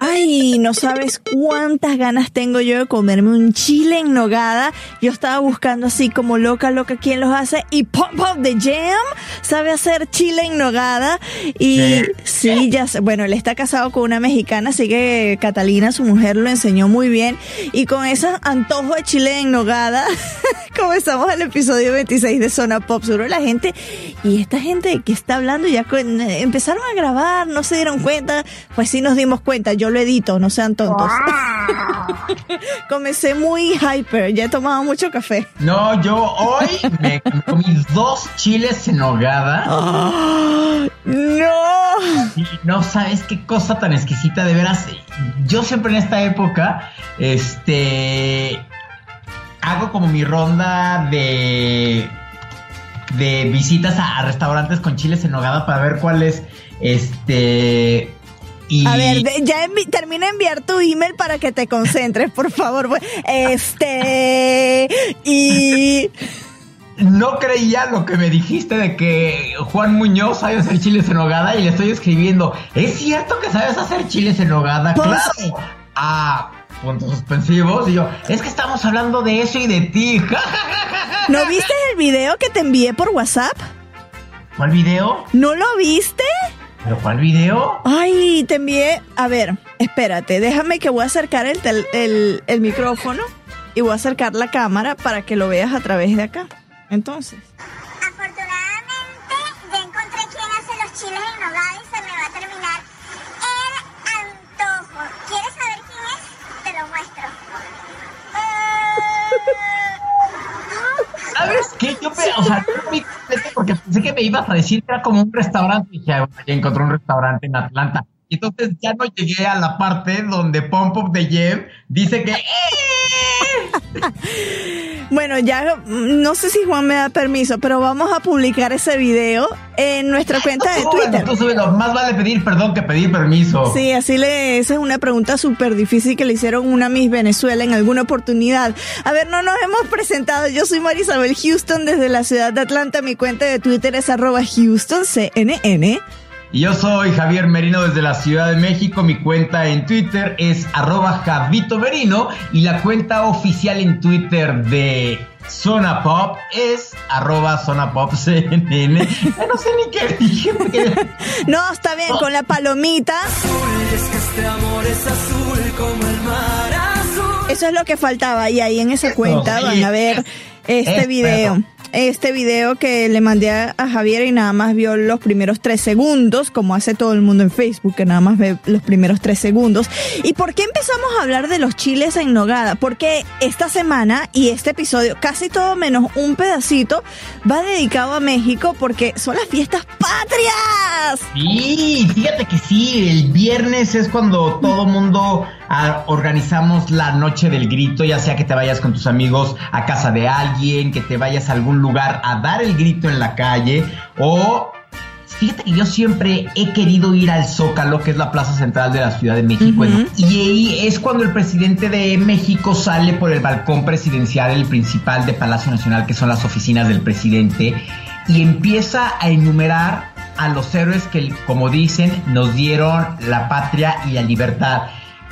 Ay, no sabes cuántas ganas tengo yo de comerme un chile en nogada. Yo estaba buscando así como loca, loca quién los hace. Y Pop Pop de Jam sabe hacer chile en nogada. Y sí, ya sé. Bueno, él está casado con una mexicana, así que Catalina, su mujer, lo enseñó muy bien. Y con ese antojo de chile en nogada, comenzamos el episodio 26 de Zona Pop. Seguro la gente, y esta gente que está hablando ya empezaron a grabar, no se dieron cuenta. Pues sí nos dimos cuenta. Yo lo edito, no sean tontos. Comencé muy hyper, ya he tomado mucho café. No, yo hoy me comí dos chiles en nogada ¡No! y no sabes qué cosa tan exquisita, de veras. Yo siempre en esta época, este, hago como mi ronda de de visitas a, a restaurantes con chiles en nogada para ver cuál es, este, y A ver, ya envi- termina de enviar tu email para que te concentres, por favor. Este. Y. no creía lo que me dijiste de que Juan Muñoz sabe hacer chiles en nogada y le estoy escribiendo. ¿Es cierto que sabes hacer chiles en nogada? Pues- Claro. Ah, puntos suspensivos. Y yo, es que estamos hablando de eso y de ti. ¿No viste el video que te envié por WhatsApp? ¿Cuál video? ¿No lo viste? ¿Pero cuál video? Ay, te envié. A ver, espérate, déjame que voy a acercar el, tel- el, el micrófono y voy a acercar la cámara para que lo veas a través de acá. Entonces. Afortunadamente ya encontré quién hace los chiles en nogada y se me va a terminar el antojo. ¿Quieres saber quién es? Te lo muestro. Eh, ¿Sabes qué? Yo me, o sea, porque pensé que me ibas a decir que era como un restaurante. Y dije, "Ah, bueno, ya encontré un restaurante en Atlanta. Y entonces ya no llegué a la parte donde Pump Up de Jem dice que. Bueno, ya mm, no sé si Juan me da permiso, pero vamos a publicar ese video en nuestra cuenta de Twitter. tú súbelo. Más vale pedir perdón que pedir permiso. Sí, así le, esa es una pregunta súper difícil que le hicieron una Miss Venezuela en alguna oportunidad. A ver, no nos hemos presentado. Yo soy Marisabel Houston desde la ciudad de Atlanta. Mi cuenta de Twitter es arroba HoustonCNN. Y yo soy Javier Merino desde la Ciudad de México. Mi cuenta en Twitter es arroba Javito Merino. Y la cuenta oficial en Twitter de Zona Pop es arroba Zona Pop CNN. Ya no sé ni qué dije. porque- No, está bien, con la palomita. Eso es lo que faltaba. Y ahí en esa cuenta sí. van a ver este Es video. Este video que le mandé a, Javier y nada más vio los primeros tres segundos, como hace todo el mundo en Facebook, que nada más ve los primeros tres segundos. ¿Y por qué empezamos a hablar de los chiles en nogada? Porque esta semana y este episodio, casi todo menos un pedacito, va dedicado a México porque son las fiestas patrias. Sí, fíjate que sí, el viernes es cuando todo mundo organizamos la noche del grito, ya sea que te vayas con tus amigos a casa de alguien, que te vayas a algún lugar a dar el grito en la calle o Fíjate que yo siempre he querido ir al Zócalo, que es la plaza central de la Ciudad de México, y ahí es cuando el presidente de México sale por el balcón presidencial, el principal de Palacio Nacional, que son las oficinas del presidente, y empieza a enumerar a los héroes que, como dicen, nos dieron la patria y la libertad.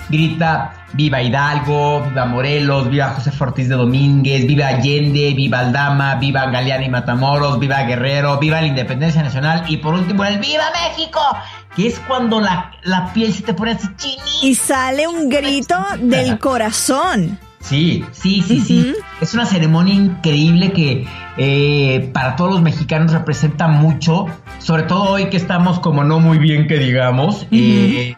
Grita, viva Hidalgo, viva Morelos, viva José Ortiz de Domínguez, viva Allende, viva Aldama, viva Galeana y Matamoros, viva Guerrero, viva la Independencia Nacional y por último el ¡Viva México! Que es cuando la, la piel se te pone así chinita. Y sale un grito del corazón. Sí, sí, sí, sí. Es una ceremonia increíble que eh, para todos los mexicanos representa mucho, sobre todo hoy que estamos como no muy bien que digamos. eh,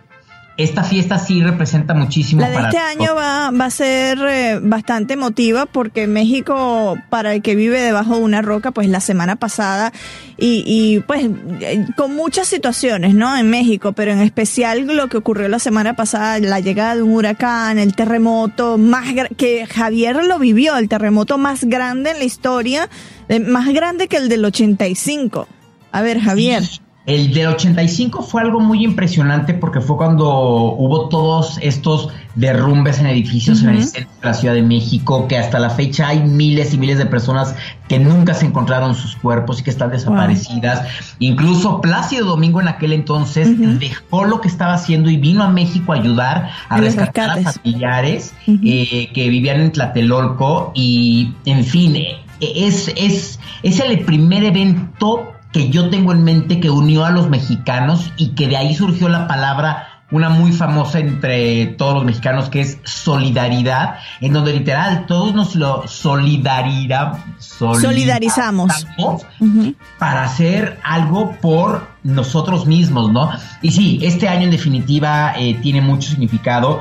esta fiesta sí representa muchísimo. La de para este año va, va a ser eh, bastante emotiva porque México, para el que vive debajo de una roca, pues la semana pasada y, y pues eh, con muchas situaciones, ¿no? En México, pero en especial lo que ocurrió la semana pasada, la llegada de un huracán, el terremoto más que Javier lo vivió, el terremoto más grande en la historia, eh, más grande que el del 85. A ver, Javier. El del 85 fue algo muy impresionante porque fue cuando hubo todos estos derrumbes en edificios en el centro de la Ciudad de México, que hasta la fecha hay miles y miles de personas que nunca se encontraron sus cuerpos y que están desaparecidas. Incluso Plácido Domingo en aquel entonces dejó lo que estaba haciendo y vino a México a ayudar a En rescatar a familiares eh, que vivían en Tlatelolco y, en fin, eh, es, es, es el primer evento que yo tengo en mente que unió a los mexicanos y que de ahí surgió la palabra una muy famosa entre todos los mexicanos que es solidaridad, en donde literal todos nos lo Solidarizamos. Para hacer algo por nosotros mismos, ¿no? Y sí, este año en definitiva eh, tiene mucho significado.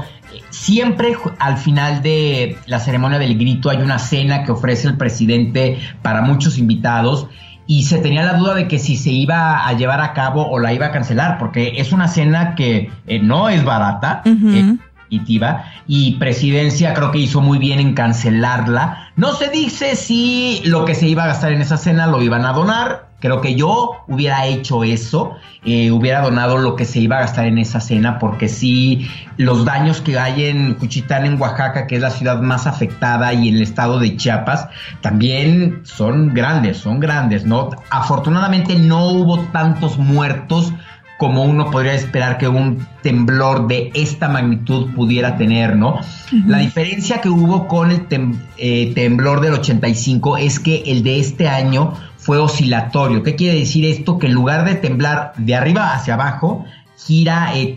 Siempre al final de la ceremonia del grito hay una cena que ofrece el presidente para muchos invitados y se tenía la duda de que si se iba a llevar a cabo o la iba a cancelar, porque es una cena que eh, no es barata. Ujú. eh, definitiva, y presidencia creo que hizo muy bien en cancelarla. No se dice si lo que se iba a gastar en esa cena lo iban a donar. Creo que yo hubiera hecho eso, eh, hubiera donado lo que se iba a gastar en esa cena, porque sí, los daños que hay en Cuchitán, en Oaxaca, que es la ciudad más afectada, y en el estado de Chiapas, también son grandes, son grandes, ¿no? Afortunadamente no hubo tantos muertos como uno podría esperar que un temblor de esta magnitud pudiera tener, ¿no? La diferencia que hubo con el tem- eh, temblor del 85 es que el de este año fue oscilatorio. ¿Qué quiere decir esto? Que en lugar de temblar de arriba hacia abajo, gira, eh,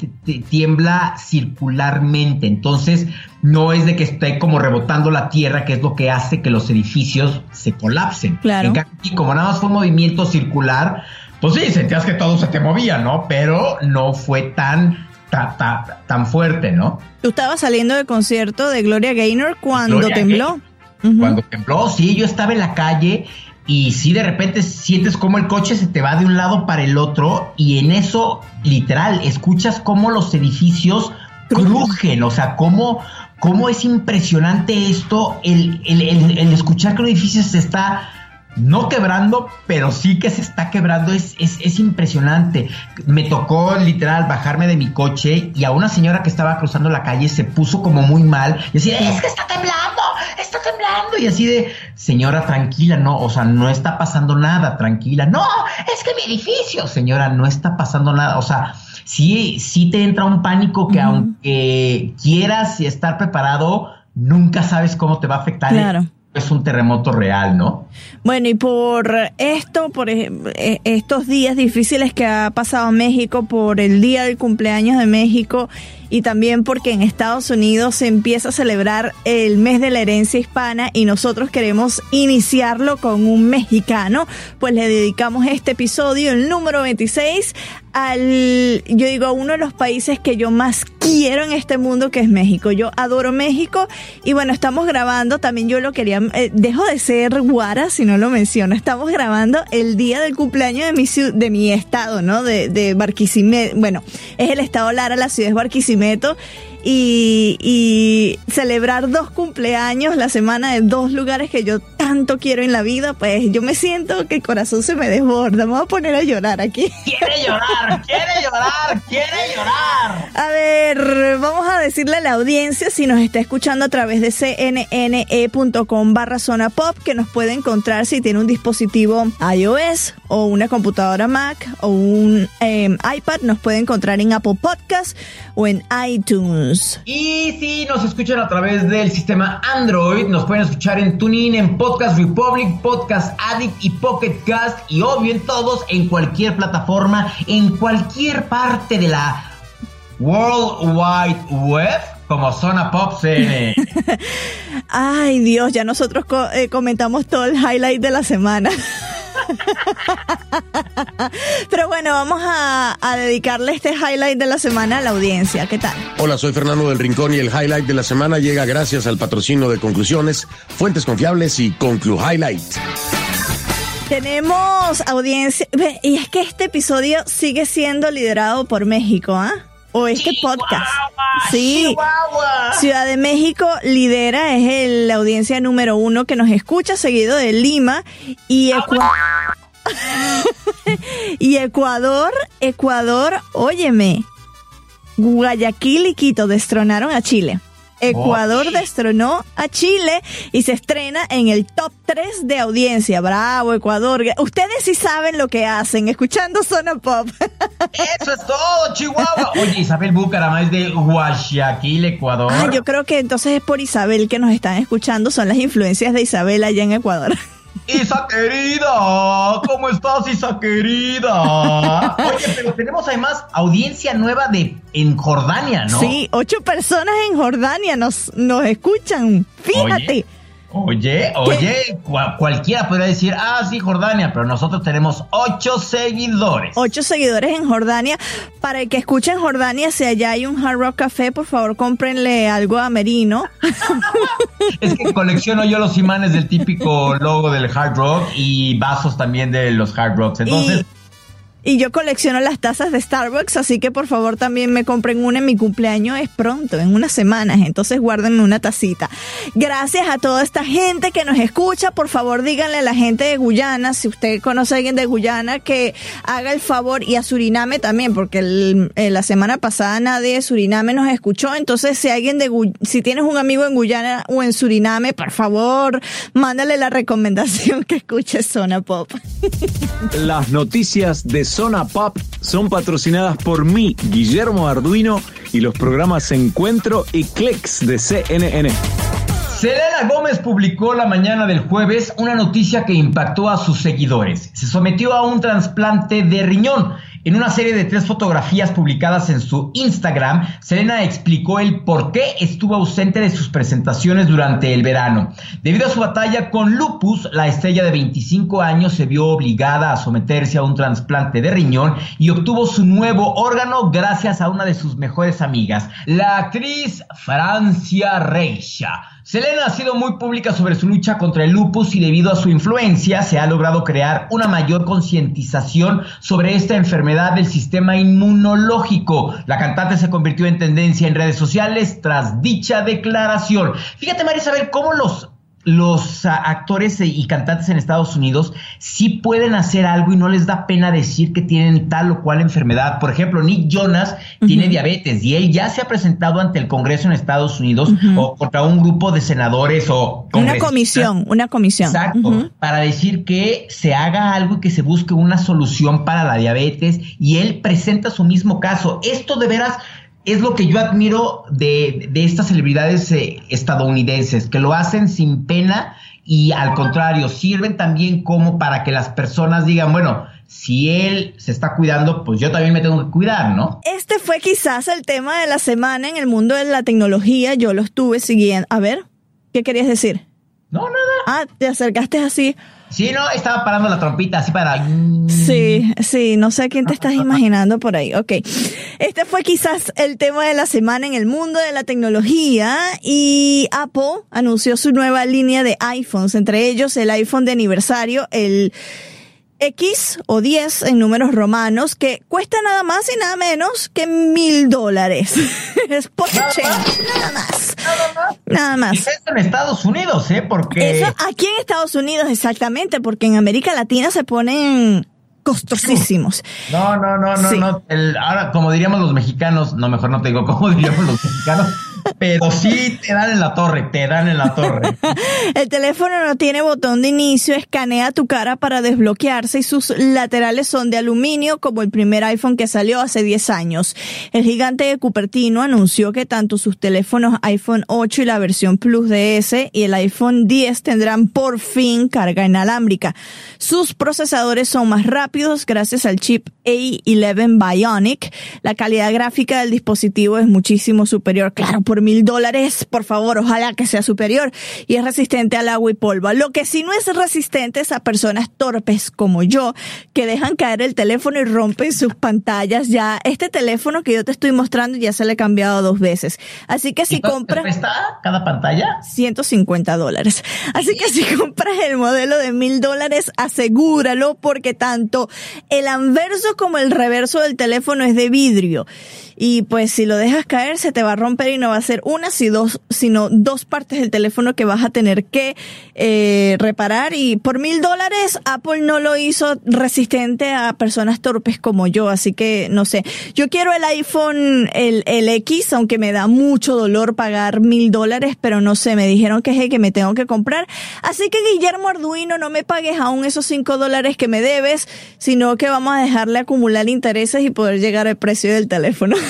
tiembla circularmente. Entonces, no es de que esté como rebotando la tierra, que es lo que hace que los edificios se colapsen. Claro. Y como nada más fue un movimiento circular, pues sí, sentías que todo se te movía, ¿no? Pero no fue tan, ta- ta- tan fuerte, ¿no? Tú estabas saliendo del concierto de Gloria Gaynor cuando Gloria tembló. Cuando tembló, sí, yo estaba en la calle y sí, de repente sientes como el coche se te va de un lado para el otro y en eso, literal, escuchas cómo los edificios crujen, o sea, cómo, cómo es impresionante esto, el, el- el- el escuchar que un edificio se está no quebrando, pero sí que se está quebrando, es, es, es impresionante. Me tocó literal bajarme de mi coche y a una señora que estaba cruzando la calle se puso como muy mal y decía, es que está temblando, está temblando. Y así de, señora, tranquila, no, o sea, no está pasando nada, tranquila. No, es que mi edificio, señora, no está pasando nada. O sea, sí, sí te entra un pánico que aunque quieras estar preparado, nunca sabes cómo te va a afectar. Claro. Es un terremoto real, ¿no? Bueno, y por esto, por eh, estos días difíciles que ha pasado México, por el día del cumpleaños de México y también porque en Estados Unidos se empieza a celebrar el mes de la herencia hispana y nosotros queremos iniciarlo con un mexicano, pues le dedicamos este episodio, el número 26, al, yo digo, a uno de los países que yo más quiero en este mundo, que es México. Yo adoro México y bueno, estamos grabando, también yo lo quería, eh, dejo de ser guara si no lo menciono, estamos grabando el día del cumpleaños de mi, de mi estado, ¿no? De, de Barquisimeto, bueno, es el estado Lara, la ciudad es Barquisimeto. Barquisimeto y, y celebrar dos cumpleaños, la semana de dos lugares que yo tan tanto quiero en la vida, pues yo me siento que el corazón se me desborda. Me voy a poner a llorar aquí. Quiere llorar, quiere llorar, quiere llorar. A ver, vamos a decirle a la audiencia si nos está escuchando a través de cnne.com barra zona pop que nos puede encontrar si tiene un dispositivo iOS o una computadora Mac o un eh, iPad, nos puede encontrar en Apple Podcast o en iTunes. Y si nos escuchan a través del sistema Android, nos pueden escuchar en TuneIn, en Podcast Republic, Podcast Addict y Pocket Cast y obvio en todos, en cualquier plataforma, en cualquier parte de la World Wide Web como Zona Pop CN. Ay Dios, ya nosotros co- eh, comentamos todo el highlight de la semana. Pero bueno, vamos a, a dedicarle este highlight de la semana a la audiencia. ¿Qué tal? Hola, soy Fernando del Rincón y el highlight de la semana llega gracias al patrocinio de Conclusiones, Fuentes Confiables y Conclu Highlight. Tenemos audiencia. Y es que este episodio sigue siendo liderado por México, ¿ah? O este podcast. Sí. Chihuahua. Ciudad de México lidera, es el- la audiencia número uno que nos escucha, seguido de Lima y Ecuador. y Ecuador, Ecuador, óyeme, Guayaquil y Quito destronaron a Chile. Ecuador Ok. destronó a Chile y se estrena en el top 3 de audiencia. Bravo, Ecuador. Ustedes sí saben lo que hacen, escuchando Zona Pop. Eso es todo, Chihuahua. Oye, Isabel Bucaramá es de Guayaquil, Ecuador. Ah, yo creo que entonces es por Isabel que nos están escuchando, son las influencias de Isabel allá en Ecuador. Isa querida, ¿cómo estás, Isa querida? Oye, pero tenemos además audiencia nueva de en Jordania, ¿no? Sí, ocho personas en Jordania nos, nos escuchan. Fíjate. Oye, oye, cua- cualquiera podría decir, ah, sí, Jordania, pero nosotros tenemos ocho seguidores. Ocho seguidores en Jordania. Para el que escuche en Jordania, si allá hay un Hard Rock Café, por favor, cómprenle algo a Merino. Es que colecciono yo los imanes del típico logo del Hard Rock y vasos también de los Hard Rocks. Entonces, Y, y yo colecciono las tazas de Starbucks, así que por favor también me compren una en mi cumpleaños. Es pronto, en unas semanas. Entonces guárdenme una tacita. Gracias a toda esta gente que nos escucha. Por favor, díganle a la gente de Guyana, si usted conoce a alguien de Guyana, que haga el favor y a Suriname también, porque eh, la semana pasada nadie de Suriname nos escuchó. Entonces, si alguien de si tienes un amigo en Guyana o en Suriname, por favor, mándale la recomendación que escuche Zona Pop. Las noticias de Zona Pop son patrocinadas por mí, Guillermo Arduino, y los programas Encuentro y Clicks de CNN. Selena Gómez publicó la mañana del jueves una noticia que impactó a sus seguidores. Se sometió a un trasplante de riñón. En una serie de tres fotografías publicadas en su Instagram, Selena explicó el por qué estuvo ausente de sus presentaciones durante el verano. Debido a su batalla con lupus, la estrella de 25 años se vio obligada a someterse a un trasplante de riñón y obtuvo su nuevo órgano gracias a una de sus mejores amigas, la actriz Francia Reicha. Selena ha sido muy pública sobre su lucha contra el lupus y debido a su influencia se ha logrado crear una mayor concientización sobre esta enfermedad del sistema inmunológico. La cantante se convirtió en tendencia en redes sociales tras dicha declaración. Fíjate, María Isabel, cómo los los ah, actores y cantantes en Estados Unidos sí pueden hacer algo y no les da pena decir que tienen tal o cual enfermedad. Por ejemplo, Nick Jonas tiene diabetes y él ya se ha presentado ante el Congreso en Estados Unidos o contra un grupo de senadores o Una comisión, una comisión. Exacto, para decir que se haga algo y que se busque una solución para la diabetes y él presenta su mismo caso. Esto de veras es lo que yo admiro de, de estas celebridades eh, estadounidenses, que lo hacen sin pena y al contrario, sirven también como para que las personas digan, bueno, si él se está cuidando, pues yo también me tengo que cuidar, ¿no? Este fue quizás el tema de la semana en el mundo de la tecnología. Yo lo estuve siguiendo. A ver, ¿qué querías decir? No, nada. Ah, te acercaste así. Sí, no, estaba parando la trompita así para... Sí, sí, no sé a quién te estás imaginando por ahí. Ok. Este fue quizás el tema de la semana en el mundo de la tecnología y Apple anunció su nueva línea de iPhones, entre ellos el iPhone de aniversario, el X o 10 en números romanos que cuesta nada más y nada menos que mil dólares. es pocket change, nada más. Nada más. Eso en Estados Unidos, ¿eh? Porque... Eso aquí en Estados Unidos exactamente, porque en América Latina se ponen costosísimos. No, no, no, no, Sí. no. El- ahora, como diríamos los mexicanos, no, mejor no te digo cómo diríamos los mexicanos, pero sí te dan en la torre, te dan en la torre. El teléfono no tiene botón de inicio, escanea tu cara para desbloquearse y sus laterales son de aluminio como el primer iPhone que salió hace 10 años. El gigante de Cupertino anunció que tanto sus teléfonos iPhone 8 y la versión Plus de ese y el iPhone 10 tendrán por fin carga inalámbrica. Sus procesadores son más rápidos gracias al chip A11 Bionic. La calidad gráfica del dispositivo es muchísimo superior. Claro, por mil dólares, por favor, ojalá que sea superior. Y es resistente al agua y polvo. Lo que sí no es resistente es a personas torpes como yo, que dejan caer el teléfono y rompen sus pantallas. Ya, este teléfono que yo te estoy mostrando ya se le he cambiado dos veces. Así que si ¿Y cuánto te compras... cuesta cada pantalla? 150 dólares. Así que si compras el modelo de mil dólares, asegúralo porque tanto el anverso como el reverso del teléfono es de vidrio. Y pues si lo dejas caer se te va a romper y no va a ser una si dos, sino dos partes del teléfono que vas a tener que eh, reparar. Y por mil dólares Apple no lo hizo resistente a personas torpes como yo. Así que no sé. Yo quiero el iPhone, el, el X, aunque me da mucho dolor pagar mil dólares, pero no sé, me dijeron que es el que me tengo que comprar. Así que Guillermo Arduino, no me pagues aún esos cinco dólares que me debes, sino que vamos a dejarle acumular intereses y poder llegar al precio del teléfono.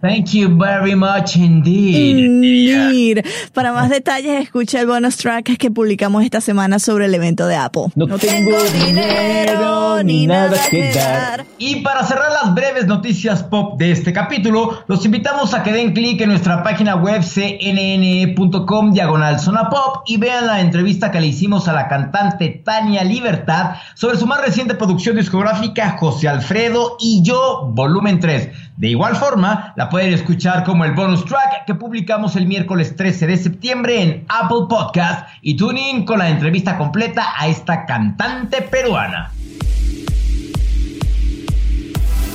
Thank you very much indeed. Indeed. Para más detalles, escucha el bonus track que publicamos esta semana sobre el evento de Apple. No tengo dinero ni nada que dar. Y para cerrar las breves noticias pop de este capítulo, los invitamos a que den clic en nuestra página web cnn.com diagonal zona pop y vean la entrevista que le hicimos a la cantante Tania Libertad sobre su más reciente producción discográfica José Alfredo y yo, volumen 3. De igual forma, la pueden escuchar como el bonus track que publicamos el miércoles 13 de septiembre en Apple Podcast y tune in con la entrevista completa a esta cantante peruana.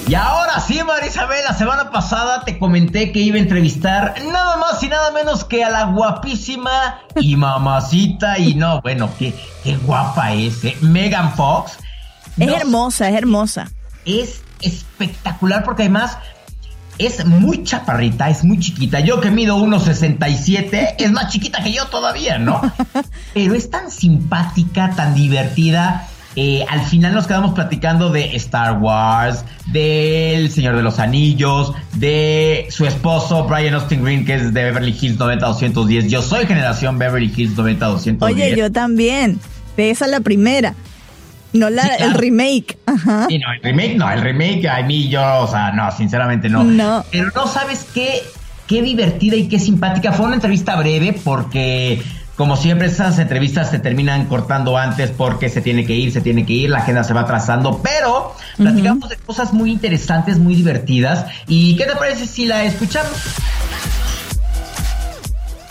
Y ahora sí, Marisabel, la semana pasada te comenté que iba a entrevistar nada más y nada menos que a la guapísima y mamacita y no, bueno, qué, qué guapa es, ¿eh? Megan Fox. Es hermosa, es hermosa. Es espectacular porque además es muy chaparrita, es muy chiquita. Yo que mido 1,67, es más chiquita que yo todavía, ¿no? Pero es tan simpática, tan divertida. Eh, al final nos quedamos platicando de Star Wars, del Señor de los Anillos, de su esposo Brian Austin Green, que es de Beverly Hills 90210. Yo soy generación Beverly Hills 90210. Oye, yo también. De esa la primera. No la, Sí, claro. el remake. Ajá. Y no, el remake no, el remake a mí yo, o sea, no, sinceramente no. No. Pero no sabes qué, qué divertida y qué simpática. Fue una entrevista breve porque, como siempre, esas entrevistas se terminan cortando antes porque se tiene que ir, se tiene que ir, la agenda se va atrasando, pero platicamos de cosas muy interesantes, muy divertidas. ¿Y qué te parece si la escuchamos?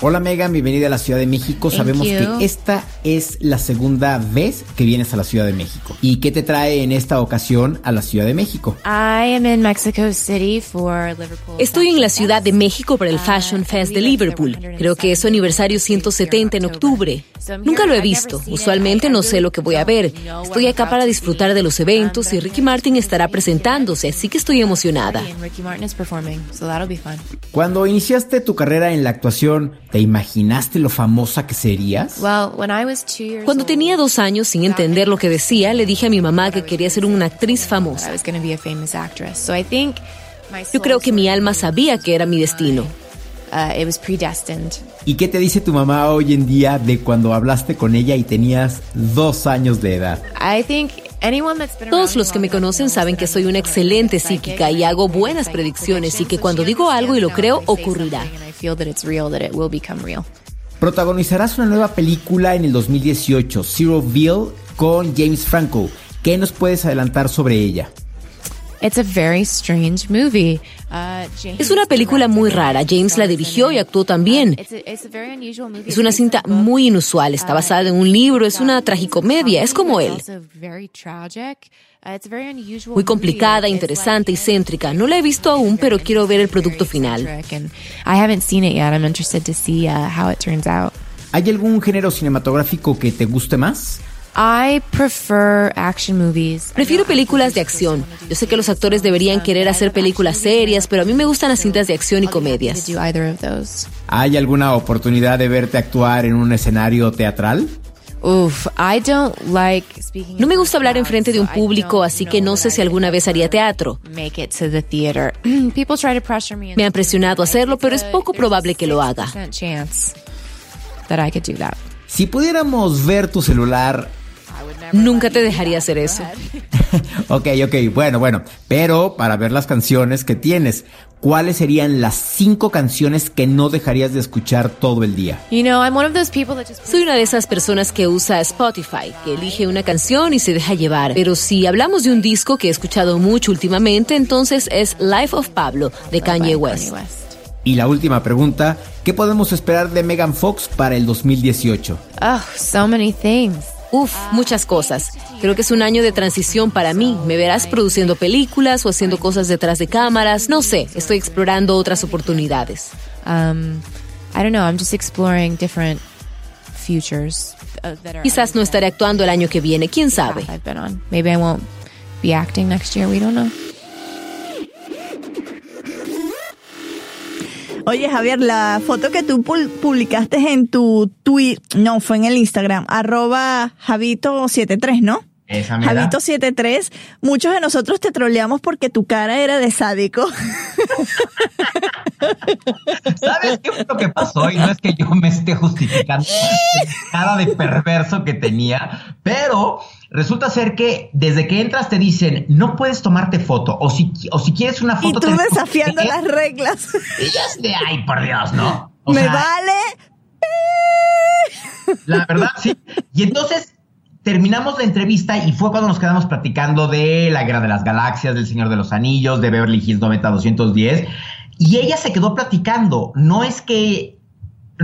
Hola Megan, bienvenida a la Ciudad de México. Thank Sabemos you. que esta es la segunda vez que vienes a la Ciudad de México. ¿Y qué te trae en esta ocasión a la Ciudad de México? I am in Mexico City for Liverpool. Estoy en la Ciudad de. México para el Uh, Fashion Fest de Liverpool. 160 Creo que es su aniversario years here 170 en octubre. Nunca lo he visto. Usualmente no sé lo que voy a ver. don't know what Estoy acá para disfrutar see. de los Um, eventos y I'm Ricky here Martin to estará presentándose, así que estoy emocionada. And Ricky Martin is performing, so that'll be fun. Cuando iniciaste tu carrera en la actuación, ¿te imaginaste lo famosa que serías? Cuando tenía dos años sin entender lo que decía, le dije a mi mamá que quería ser una actriz famosa. Yo creo que mi alma sabía que era mi destino. Uh. ¿Y qué te dice tu mamá hoy en día de cuando hablaste con ella y tenías dos años de edad? I think Todos los que me conocen saben que soy una excelente psíquica y hago buenas predicciones y que cuando digo algo y lo creo, ocurrirá. Protagonizarás una nueva película en el 2018, Zeroville, con James Franco. ¿Qué nos puedes adelantar sobre ella? Es una película muy rara. James la dirigió y actuó también. It's a, it's a very unusual movie. Es una cinta muy inusual. Está basada en un libro. Es una tragicomedia. Es como él. Also very tragic. Uh, it's a very unusual Muy movie. complicada, interesante y céntrica. No la he visto aún, pero quiero ver el producto final. And I haven't seen it yet. I'm interested to see uh, how it turns out. ¿Hay algún género cinematográfico que te guste más? I prefer action movies. Prefiero películas de acción. Yo sé que los actores deberían querer hacer películas serias, pero a mí me gustan las cintas de acción y comedias. Do either of those. ¿Hay alguna oportunidad de verte actuar en un escenario teatral? Oof, I don't like speaking. No me gusta hablar enfrente de un público, así que no sé si alguna vez haría teatro. Make it to the theater. People try to pressure me. Me han presionado a hacerlo, pero es poco probable que lo haga. chance that I could do that. Si pudiéramos ver tu celular Nunca te dejaría hacer eso. Ok, ok, bueno, bueno. Pero para ver las canciones que tienes, ¿cuáles serían las cinco canciones que no dejarías de escuchar todo el día? You know, I'm one of those people that just. Soy una de esas personas que usa Spotify, que elige una canción y se deja llevar. Pero si hablamos de un disco que he escuchado mucho últimamente, entonces es Life of Pablo de Kanye West. Y la última pregunta, ¿qué podemos esperar de Megan Fox para el 2018? Oh, so many things. Uf, muchas cosas. Creo que es un año de transición para mí. Me verás produciendo películas o haciendo cosas detrás de cámaras. No sé, estoy explorando otras oportunidades. Um, I don't know. I'm just exploring different futures uh. Quizás no estaré actuando el año que viene, quién sabe. Maybe I won't be acting next year. We don't know. Oye, Javier, la foto que tú publicaste en tu tweet, no, fue en el Instagram, arroba Javito73, ¿no? Esa mera. Javito73, muchos de nosotros te troleamos porque tu cara era de sádico. ¿Sabes qué fue lo que pasó? Y no es que yo me esté justificando la cara de perverso que tenía, pero resulta ser que desde que entras te dicen no puedes tomarte foto o si, o si quieres una Y foto tú tenemos desafiando las reglas. Y ya es de ay, por Dios, ¿no? O Me sea, vale. La verdad, sí. Y entonces terminamos la entrevista y fue cuando nos quedamos platicando de la Guerra de las Galaxias, del Señor de los Anillos, de Beverly Hills 90210. Y ella se quedó platicando. No es que.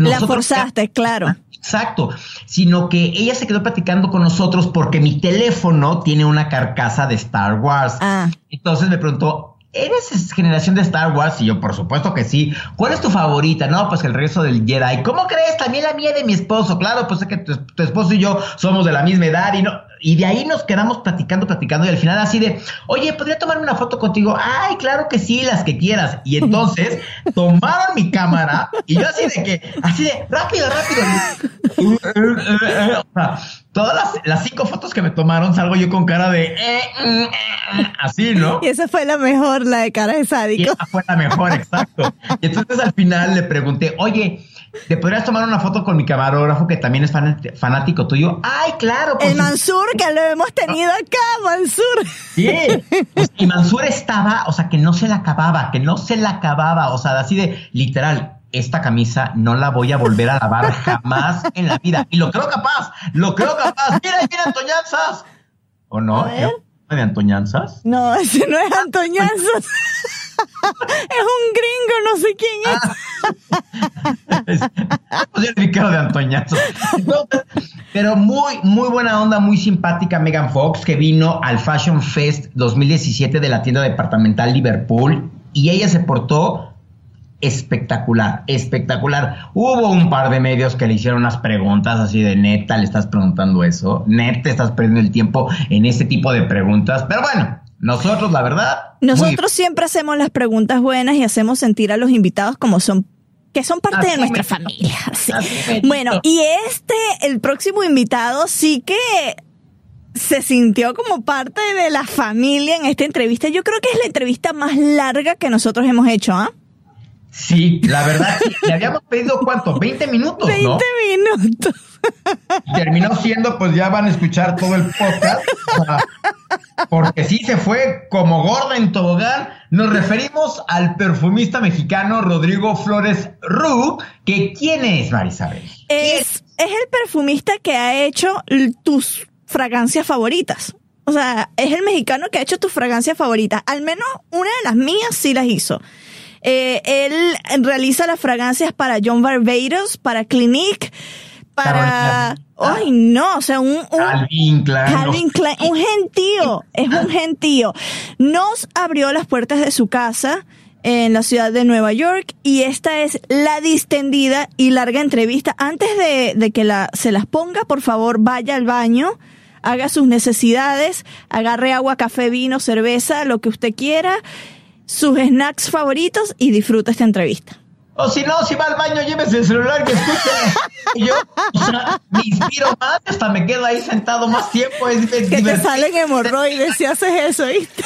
La forzaste, claro. Exacto, sino que ella se quedó platicando con nosotros porque mi teléfono tiene una carcasa de Star Wars. Ah. Entonces me preguntó, ¿eres generación de Star Wars? Y yo, por supuesto que sí. ¿Cuál es tu favorita? No, pues el regreso del Jedi. ¿Cómo crees? También la mía de mi esposo. Claro, pues es que tu, tu esposo y yo somos de la misma edad y no. Y de ahí nos quedamos platicando, platicando, y al final así de, oye, ¿podría tomarme una foto contigo? Ay, claro que sí, las que quieras. Y entonces tomaron mi cámara y yo así de que, así de, rápido, rápido. Todas las, las cinco fotos que me tomaron salgo yo con cara de, eh, mm, eh, así, ¿no? Y esa fue la mejor, la de cara de Y sádico. esa fue la mejor, exacto. Y entonces al final le pregunté, oye, ¿te podrías tomar una foto con mi camarógrafo que también es fan- fanático tuyo? Ay, claro. por El. Mansur, que lo hemos tenido acá, Mansur. Sí. Pues, y Mansur estaba, o sea, que no se la acababa, que no se la acababa, o sea, así de literal. Esta camisa no la voy a volver a lavar jamás en la vida. Y lo creo capaz, lo creo capaz. Mira, mira, Antoñanzas. ¿O no? A ver. ¿Era ¿De Antoñanzas? No, ese no es Antoñanzas. Es un gringo, no sé quién es. Le vi cara de Antoñazo. Pero muy, muy buena onda, muy simpática Megan Fox, que vino al Fashion Fest 2017 de la tienda departamental Liverpool y ella se portó espectacular, espectacular. Hubo un par de medios que le hicieron unas preguntas así de neta, le estás preguntando eso, neta, estás perdiendo el tiempo en este tipo de preguntas, pero bueno, nosotros la verdad... muy- Nosotros siempre hacemos las preguntas buenas y hacemos sentir a los invitados como son que son parte Así de nuestra familia. sí. Bueno, y este, el próximo invitado sí que se sintió como parte de la familia en esta entrevista. Yo creo que es la entrevista más larga que nosotros hemos hecho, ¿ah? Sí, la verdad, sí. le habíamos pedido cuánto, 20 minutos, 20 ¿no? minutos. Terminó siendo, pues ya van a escuchar todo el podcast. porque sí se fue como gorda en tobogán. Nos referimos al perfumista mexicano Rodrigo Flores Ru, que ¿quién es, Marisabel? Es, es el perfumista que ha hecho tus fragancias favoritas. O sea, es el mexicano que ha hecho tus fragancias favoritas. Al menos una de las mías sí las hizo. Eh, él realiza las fragancias para John Barbados, para Clinique, para... Ay, no, o sea, un... un Calvin Klein. Calvin Klein, un gentío, es un gentío. Nos abrió las puertas de su casa en la ciudad de Nueva York y esta es la distendida y larga entrevista. Antes de, de que la, se las ponga, por favor, vaya al baño, haga sus necesidades, agarre agua, café, vino, cerveza, lo que usted quiera, sus snacks favoritos y disfruta esta entrevista. O si no, si va al baño, llévese el celular que escuche. Y yo o sea, me inspiro más, hasta me quedo ahí sentado más tiempo. Es, es Que te salen hemorroides si haces eso, ¿viste?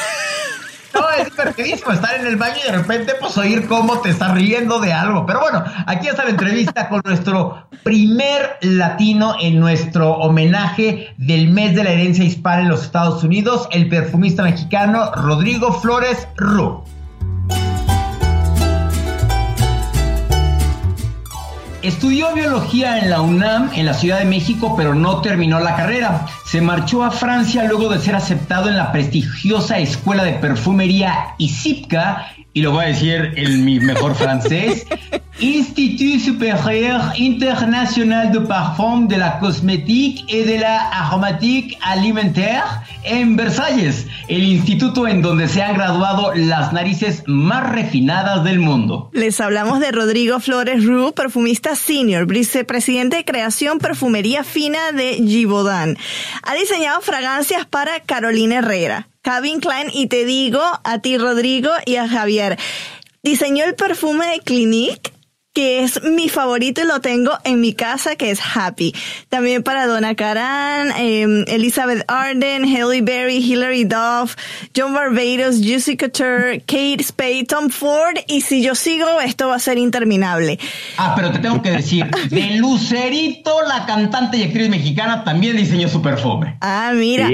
No, es divertidísimo estar en el baño y de repente pues oír cómo te estás riendo de algo. Pero bueno, aquí está la entrevista con nuestro primer latino en nuestro homenaje del mes de la herencia hispana en los Estados Unidos, el perfumista mexicano Rodrigo Flores Ru. Estudió biología en la UNAM en la Ciudad de México, pero no terminó la carrera. Se marchó a Francia luego de ser aceptado en la prestigiosa escuela de perfumería ISIPCA, y lo voy a decir en mi mejor francés, Institut Supérieur International de Parfum de la Cosmétique et de la Aromatique Alimentaire en Versalles, el instituto en donde se han graduado las narices más refinadas del mundo. Les hablamos de Rodrigo Flores Ru, perfumista senior, vicepresidente de creación perfumería fina de Givaudan. Ha diseñado fragancias para Carolina Herrera, Calvin Klein y te digo a ti Rodrigo y a Javier. Diseñó el perfume de Clinique que es mi favorito y lo tengo en mi casa, que es Happy. También para Donna Karan, eh, Elizabeth Arden, Halle Berry, Hilary Duff, John Barbados, Juicy Couture, Kate Spade, Tom Ford, y si yo sigo, esto va a ser interminable. Ah, pero te tengo que decir, de Lucerito, la cantante y actriz mexicana, también diseñó su perfume. Ah, mira.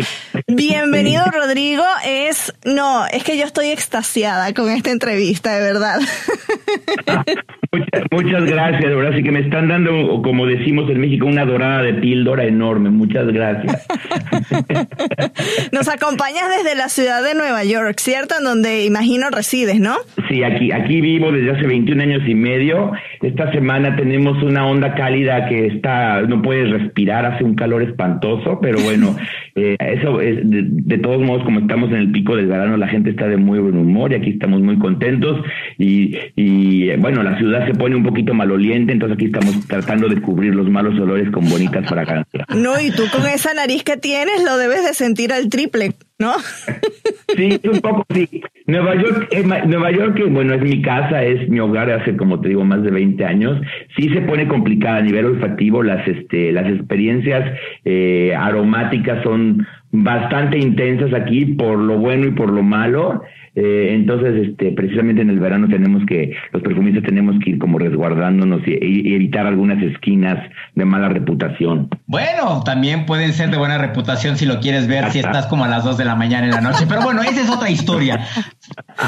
Bienvenido, Rodrigo. Es, no, es que yo estoy extasiada con esta entrevista, de verdad. Muchas, gracias, verdad sí que me están dando, como decimos en México, una dorada de píldora enorme. Muchas gracias. Nos acompañas desde la ciudad de Nueva York, ¿cierto? En donde imagino resides, ¿no? Sí, aquí, aquí vivo desde hace 21 años y medio. Esta semana tenemos una onda cálida que está, no puedes respirar, hace un calor espantoso, pero bueno, eh, eso es, de, de todos modos, como estamos en el pico del verano, la gente está de muy buen humor y aquí estamos muy contentos y, y bueno, la ciudad se pone un poquito maloliente, entonces aquí estamos tratando de cubrir los malos olores con bonitas fragancias. No, y tú con esa nariz que tienes lo debes de sentir al triple, ¿no? Sí, un poco sí. Nueva York, eh, Nueva York, que bueno, es mi casa, es mi hogar hace como te digo más de 20 años. Sí se pone complicada a nivel olfativo, las este, las experiencias eh, aromáticas son bastante intensas aquí por lo bueno y por lo malo. Eh, entonces, este, precisamente en el verano tenemos que, los perfumistas tenemos que ir como resguardándonos y, y evitar algunas esquinas de mala reputación. Bueno, también pueden ser de buena reputación si lo quieres ver, si estás como a las 2 de la mañana en la noche. Pero bueno, esa es otra historia.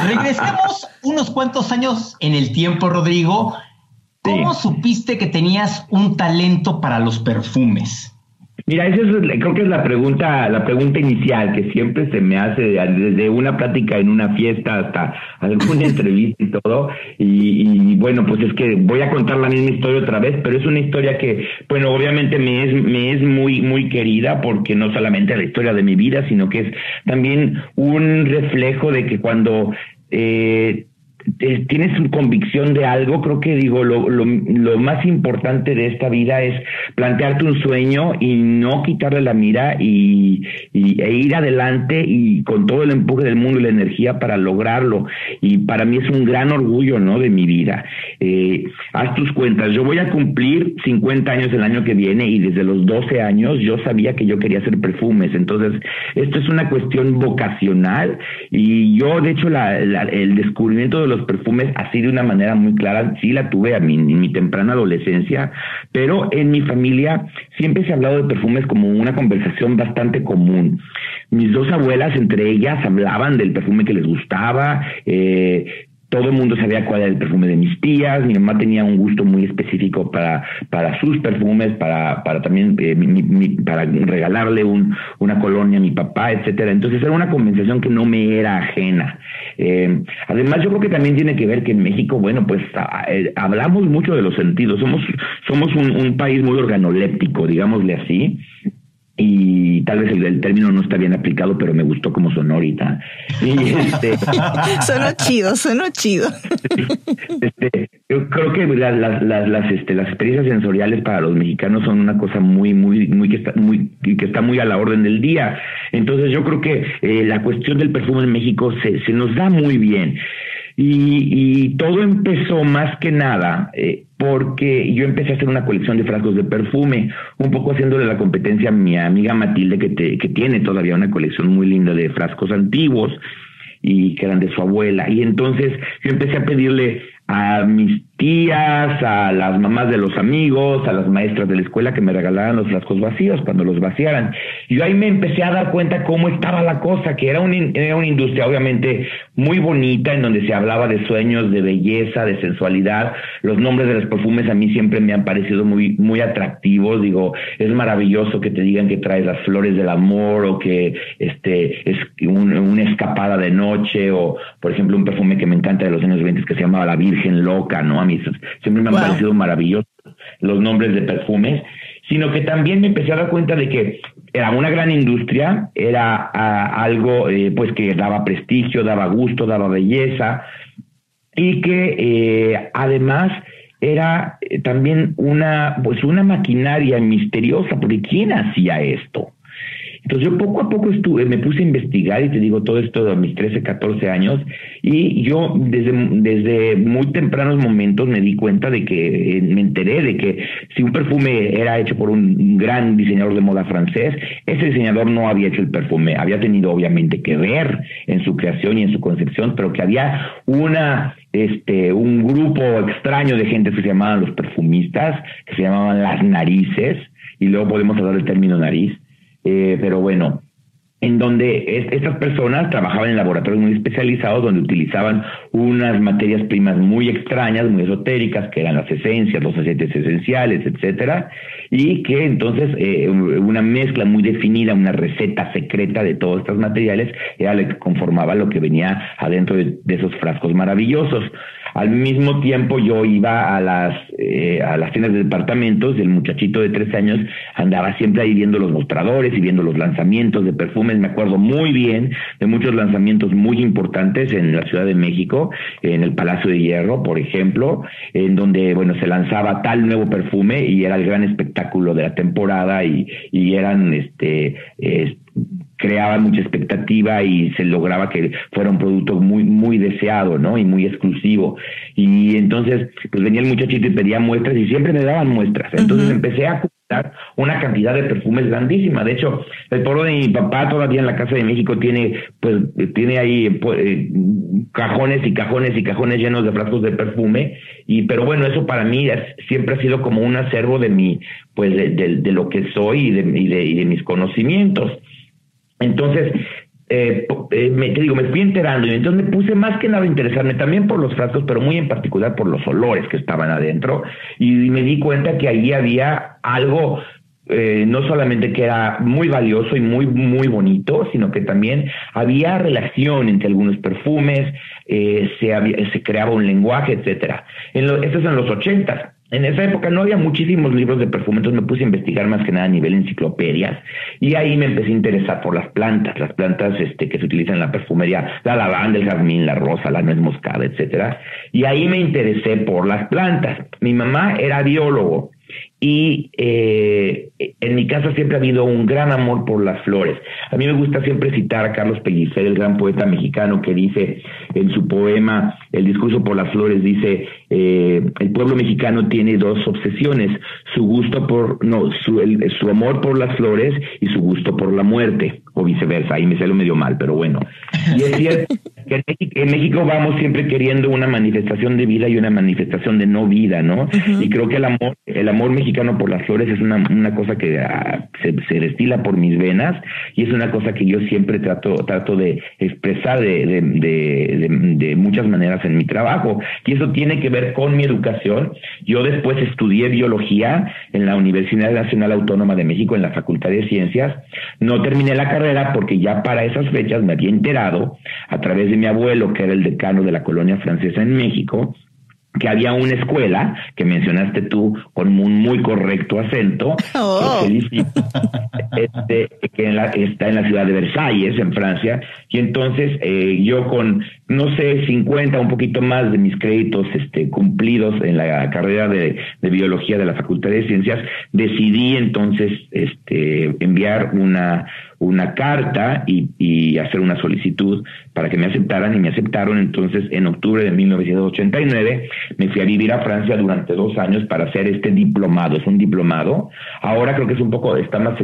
Regresemos unos cuantos años en el tiempo, Rodrigo. ¿Cómo supiste que tenías un talento para los perfumes? Mira, esa es, creo que es la pregunta, la pregunta inicial que siempre se me hace desde una plática en una fiesta hasta alguna entrevista y todo. Y, y, bueno, pues es que voy a contar la misma historia otra vez, pero es una historia que, bueno, obviamente me es, me es muy, muy querida porque no solamente la historia de mi vida, sino que es también un reflejo de que cuando eh, eh, tienes convicción de algo, creo que digo, lo, lo, lo, más importante de esta vida es plantearte un sueño y no quitarle la mira y, y, e ir adelante y con todo el empuje del mundo y la energía para lograrlo. Y para mí es un gran orgullo, ¿no? De mi vida. Eh, haz tus cuentas. Yo voy a cumplir 50 años el año que viene y desde los 12 años yo sabía que yo quería hacer perfumes. Entonces, esto es una cuestión vocacional y yo, de hecho, la, el descubrimiento de los perfumes así de una manera muy clara, sí la tuve a mi, en mi temprana adolescencia, pero en mi familia siempre se ha hablado de perfumes como una conversación bastante común. Mis dos abuelas, entre ellas, hablaban del perfume que les gustaba, eh, todo el mundo sabía cuál era el perfume de mis tías, mi mamá tenía un gusto muy específico para, para sus perfumes, para, para también eh, para regalarle un, una colonia a mi papá, etcétera. Entonces era una conversación que no me era ajena. Eh, además, yo creo que también tiene que ver que en México, bueno, pues eh, hablamos mucho de los sentidos, somos, somos un, un país muy organoléptico, digámosle así y tal vez el, término no está bien aplicado, pero me gustó como sonó ahorita. Y este, sonó chido, sonó chido. Este, yo creo que las, las, las, este, las experiencias sensoriales para los mexicanos son una cosa muy, muy, muy que está muy, que está muy a la orden del día. Entonces yo creo que eh, la cuestión del perfume en México se, se nos da muy bien. Y, todo empezó más que nada eh, porque yo empecé a hacer una colección de frascos de perfume, un poco haciéndole la competencia a mi amiga Matilde, que, que tiene todavía una colección muy linda de frascos antiguos y que eran de su abuela. Y entonces yo empecé a pedirle a mis tías, a las mamás de los amigos, a las maestras de la escuela que me regalaran los frascos vacíos cuando los vaciaran. Y ahí me empecé a dar cuenta cómo estaba la cosa, que era, un, era una industria obviamente muy bonita en donde se hablaba de sueños, de belleza, de sensualidad. Los nombres de los perfumes a mí siempre me han parecido muy, muy atractivos. Digo, es maravilloso que te digan que traes las flores del amor o que este es una escapada de noche o, por ejemplo, un perfume que me encanta de los años 20 que se llamaba La Virgen Loca, ¿no? Siempre me han parecido maravillosos los nombres de perfumes, sino que también me empecé a dar cuenta de que era una gran industria, era algo eh, pues que daba prestigio, daba gusto, daba belleza y que eh, además era eh, también una pues una maquinaria misteriosa, porque ¿quién hacía esto? Entonces yo poco a poco estuve, me puse a investigar y te digo todo esto de mis 13, 14 años y yo desde, desde muy tempranos momentos me di cuenta de que eh, me enteré de que si un perfume era hecho por un gran diseñador de moda francés, ese diseñador no había hecho el perfume, había tenido obviamente que ver en su creación y en su concepción, pero que había una este un grupo extraño de gente que se llamaban los perfumistas, que se llamaban las narices, y luego podemos hablar del término nariz, eh, pero bueno, en donde estas personas trabajaban en laboratorios muy especializados donde utilizaban unas materias primas muy extrañas, muy esotéricas, que eran las esencias, los aceites esenciales, etcétera, y que entonces eh, una mezcla muy definida, una receta secreta de todos estos materiales era lo que conformaba lo que venía adentro de esos frascos maravillosos. Al mismo tiempo yo iba a las, eh, a las tiendas de departamentos y el muchachito de tres años andaba siempre ahí viendo los mostradores y viendo los lanzamientos de perfumes. Me acuerdo muy bien de muchos lanzamientos muy importantes en la Ciudad de México, en el Palacio de Hierro, por ejemplo, en donde, bueno, se lanzaba tal nuevo perfume y era el gran espectáculo de la temporada y, y eran, este, creaba mucha expectativa y se lograba que fuera un producto muy muy deseado, ¿no? Y muy exclusivo. Y entonces, pues venía el muchachito y pedía muestras y siempre me daban muestras. Entonces empecé a una cantidad de perfumes grandísima. De hecho, el poro de mi papá todavía en la Casa de México tiene, pues, tiene ahí pues, eh, cajones y cajones y cajones llenos de frascos de perfume. Y, pero bueno, eso para mí siempre ha sido como un acervo de mi, pues, de, de, lo que soy y de mis conocimientos. Entonces, eh, eh, me, te digo, me fui enterando y entonces me puse más que nada a interesarme también por los frascos, pero muy en particular por los olores que estaban adentro y, me di cuenta que ahí había algo eh, no solamente que era muy valioso y muy, muy bonito, sino que también había relación entre algunos perfumes, se, se creaba un lenguaje, etcétera. Esto es en los ochentas. En esa época no había muchísimos libros de perfume, entonces me puse a investigar más que nada a nivel enciclopedias y ahí me empecé a interesar por las plantas, las plantas este, que se utilizan en la perfumería, la lavanda, el jazmín, la rosa, la nuez moscada, etcétera. Y ahí me interesé por las plantas. Mi mamá era biólogo y eh, en mi casa siempre ha habido un gran amor por las flores. A mí me gusta siempre citar a Carlos Pellicer, el gran poeta mexicano, que dice en su poema El discurso por las flores, dice, eh, el pueblo mexicano tiene dos obsesiones, su gusto por, no, su, su amor por las flores y su gusto por la muerte o viceversa, ahí me salió medio mal, pero bueno. Y es cierto que en México, vamos siempre queriendo una manifestación de vida y una manifestación de no vida, ¿no? Y creo que el amor, el amor mexicano por las flores es una, una cosa que ah, se, se destila por mis venas y es una cosa que yo siempre trato, trato de expresar de, de, de, de- de muchas maneras en mi trabajo. Y eso tiene que ver con mi educación. Yo después estudié biología en la Universidad Nacional Autónoma de México, en la Facultad de Ciencias. No terminé la carrera porque ya para esas fechas me había enterado, a través de mi abuelo, que era el decano de la colonia francesa en México, que había una escuela que mencionaste tú con un muy correcto acento, Oh. que felicito, este, que en la- está en la ciudad de Versalles, en Francia, y entonces eh, yo con, no sé, 50, un poquito más de mis créditos este, cumplidos en la carrera de, de biología de la Facultad de Ciencias, decidí entonces este, enviar una, una carta y, y hacer una solicitud para que me aceptaran y me aceptaron. Entonces en octubre de 1989 me fui a vivir a Francia durante dos años para hacer este diplomado. Es un diplomado. Ahora creo que es un poco está más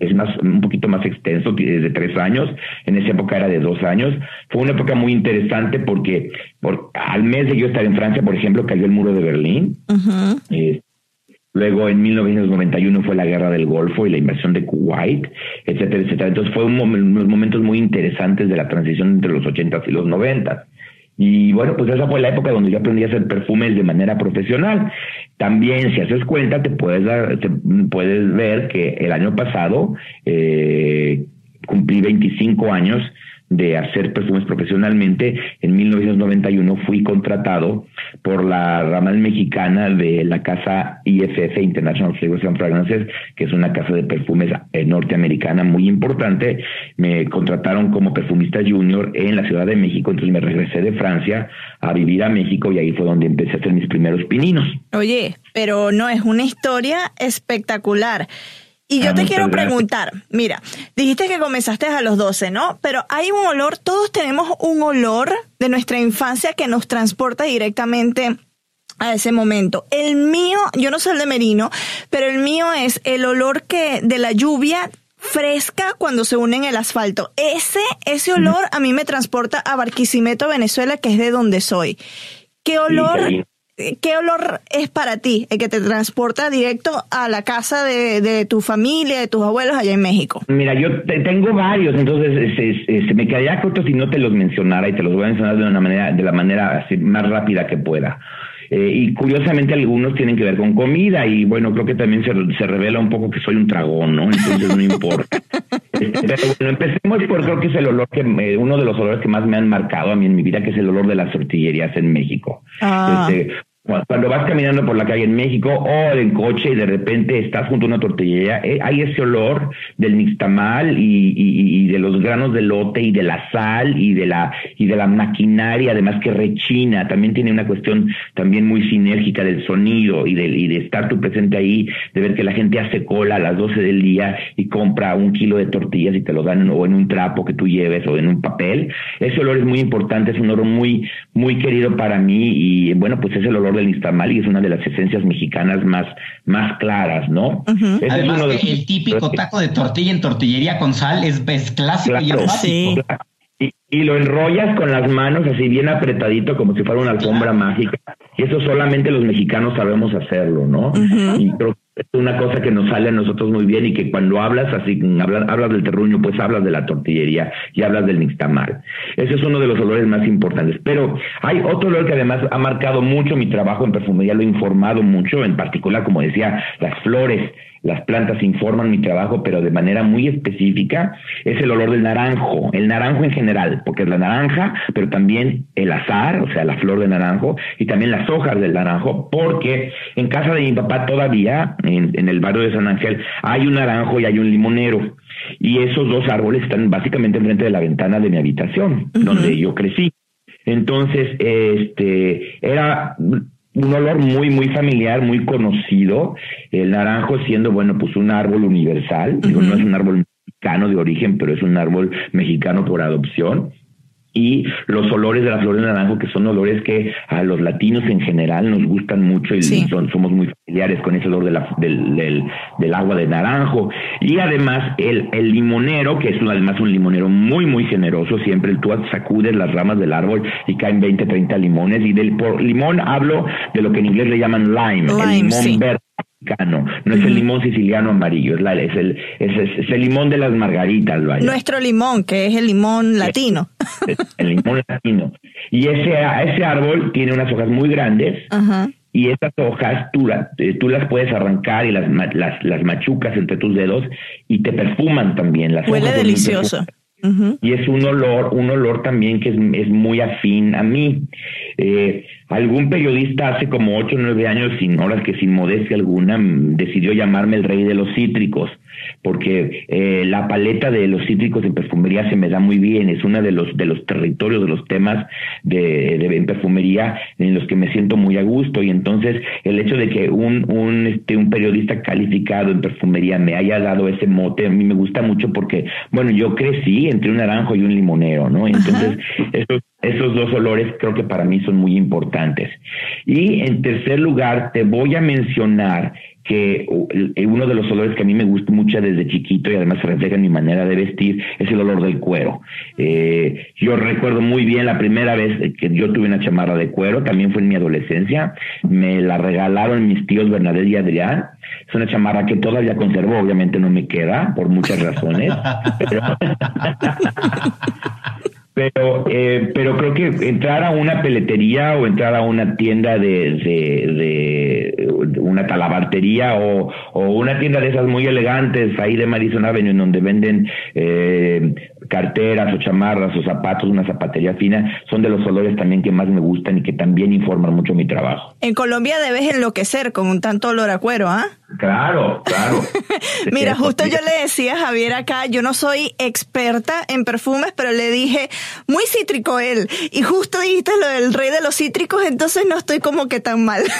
es más un poquito más extenso es de tres años. En esa época era de dos años. Fue una época muy interesante porque por, al mes de yo estar en Francia por ejemplo cayó el muro de Berlín. Ujú. eh, Luego en 1991 fue la guerra del Golfo y la invasión de Kuwait, etcétera, etcétera. Entonces fue un unos momentos muy interesantes de la transición entre los 80 y los 90. Y bueno, pues esa fue la época donde yo aprendí a hacer perfumes de manera profesional. También, si haces cuenta, te puedes dar, te puedes ver que el año pasado eh, cumplí 25 años de hacer perfumes profesionalmente. En 1991 fui contratado por la ramal mexicana de la casa IFF, International Flavors and Fragrances, que es una casa de perfumes eh, norteamericana muy importante. Me contrataron como perfumista junior en la Ciudad de México, entonces me regresé de Francia a vivir a México y ahí fue donde empecé a hacer mis primeros pininos. Oye, pero no, es una historia espectacular. Y yo Ah, te quiero gracias. preguntar, mira, dijiste que comenzaste a los 12, ¿no? Pero hay un olor, todos tenemos un olor de nuestra infancia que nos transporta directamente a ese momento. El mío, yo no soy el de Merino, pero el mío es el olor que de la lluvia fresca cuando se une en el asfalto. Ese, ese olor a mí me transporta a Barquisimeto, Venezuela, que es de donde soy. ¿Qué olor. Qué olor es para ti el que te transporta directo a la casa de, de tu familia, de tus abuelos allá en México? Mira, yo te- tengo varios, entonces se, se- se me quedaría corto si no te los mencionara y te los voy a mencionar de una manera, de la manera así, más rápida que pueda. Eh, y curiosamente algunos tienen que ver con comida y bueno, creo que también se, se revela un poco que soy un tragón, ¿no? Entonces no importa. Este, Pero bueno, empecemos por creo que es el olor que, me- uno de los olores que más me han marcado a mí en mi vida, que es el olor de las tortillerías en México. Ah. Este, cuando vas caminando por la calle en México o en coche y de repente estás junto a una tortillería, eh, hay ese olor del nixtamal y, y- y de los granos de lote y de la sal y de la y de la maquinaria, además que rechina, también tiene una cuestión también muy sinérgica del sonido y de, y de estar tú presente ahí, de ver que la gente hace cola a las 12 del día y compra un kilo de tortillas y te lo dan o en un trapo que tú lleves o en un papel. Ese olor es muy importante, es un olor muy muy querido para mí y bueno, pues es el olor del nixtamal y es una de las esencias mexicanas más más claras, ¿no? Es Además, uno de- el típico taco de tortilla en tortillería con sal es, es clásico y Claro, es básico. claro. Y, y lo enrollas con las manos así bien apretadito como si fuera una alfombra mágica. Y eso solamente los mexicanos sabemos hacerlo, ¿no? Y creo que es una cosa que nos sale a nosotros muy bien y que cuando hablas así, hablas, hablas del terruño, pues hablas de la tortillería y hablas del nixtamal. Ese es uno de los olores más importantes. Pero hay otro olor que además ha marcado mucho mi trabajo en perfumería, lo he informado mucho, en particular, como decía, las flores. Las plantas informan mi trabajo, pero de manera muy específica, es el olor del naranjo, el naranjo en general, porque es la naranja, pero también el azar, o sea, la flor de naranjo, y también las hojas del naranjo, porque en casa de mi papá todavía, en, en el barrio de San Ángel, hay un naranjo y hay un limonero. Y esos dos árboles están básicamente enfrente de la ventana de mi habitación, donde yo crecí. Entonces, este, era un olor muy, muy familiar, muy conocido. El naranjo siendo, bueno, pues un árbol universal. Digo, no es un árbol mexicano de origen, pero es un árbol mexicano por adopción. Y los olores de las flores de naranjo, que son olores que a los latinos en general nos gustan mucho y son, somos muy familiares con ese olor de la, del, del, del, agua de naranjo. Y además el, el limonero, que es además un limonero muy, muy generoso, siempre tú sacudes las ramas del árbol y caen 20, 30 limones. Y del por limón hablo de lo que en inglés le llaman lime, el limón verde no es el limón siciliano amarillo, es, la, es, el, es, el limón de las margaritas. Nuestro limón, que es el limón latino. el limón latino. Y ese, ese árbol tiene unas hojas muy grandes. Y esas hojas tú, eh, tú las puedes arrancar y las, las, las machucas entre tus dedos y te perfuman también. Las Huele delicioso. Y es un olor, un olor también que es, es muy afín a mí. Eh, algún periodista hace como ocho o nueve años, sin horas que sin modestia alguna, decidió llamarme el rey de los cítricos porque eh, la paleta de los cítricos en perfumería se me da muy bien, es uno de los, de los territorios, de los temas de, de en perfumería en los que me siento muy a gusto y entonces el hecho de que un, un, este, un periodista calificado en perfumería me haya dado ese mote, a mí me gusta mucho porque, bueno, yo crecí entre un naranjo y un limonero, ¿no? Entonces, esos, esos dos olores creo que para mí son muy importantes. Y en tercer lugar, te voy a mencionar que uno de los olores que a mí me gusta mucho desde chiquito y además se refleja en mi manera de vestir es el olor del cuero. Eh, yo recuerdo muy bien la primera vez que yo tuve una chamarra de cuero, también fue en mi adolescencia, me la regalaron mis tíos Bernadette y Adrián. Es una chamarra que todavía conservo, obviamente no me queda por muchas razones, pero pero eh, pero creo que entrar a una peletería o entrar a una tienda de, de, una talabartería o, o, una tienda de esas muy elegantes ahí de Madison Avenue en donde venden eh, carteras o chamarras o zapatos, una zapatería fina, son de los olores también que más me gustan y que también informan mucho mi trabajo. En Colombia debes enloquecer con un tanto olor a cuero, ¿ah? Claro, claro. Mira, justo yo le decía a Javier acá, yo no soy experta en perfumes, pero le dije, muy cítrico él. Y justo dijiste lo del rey de los cítricos, entonces no estoy como que tan mal.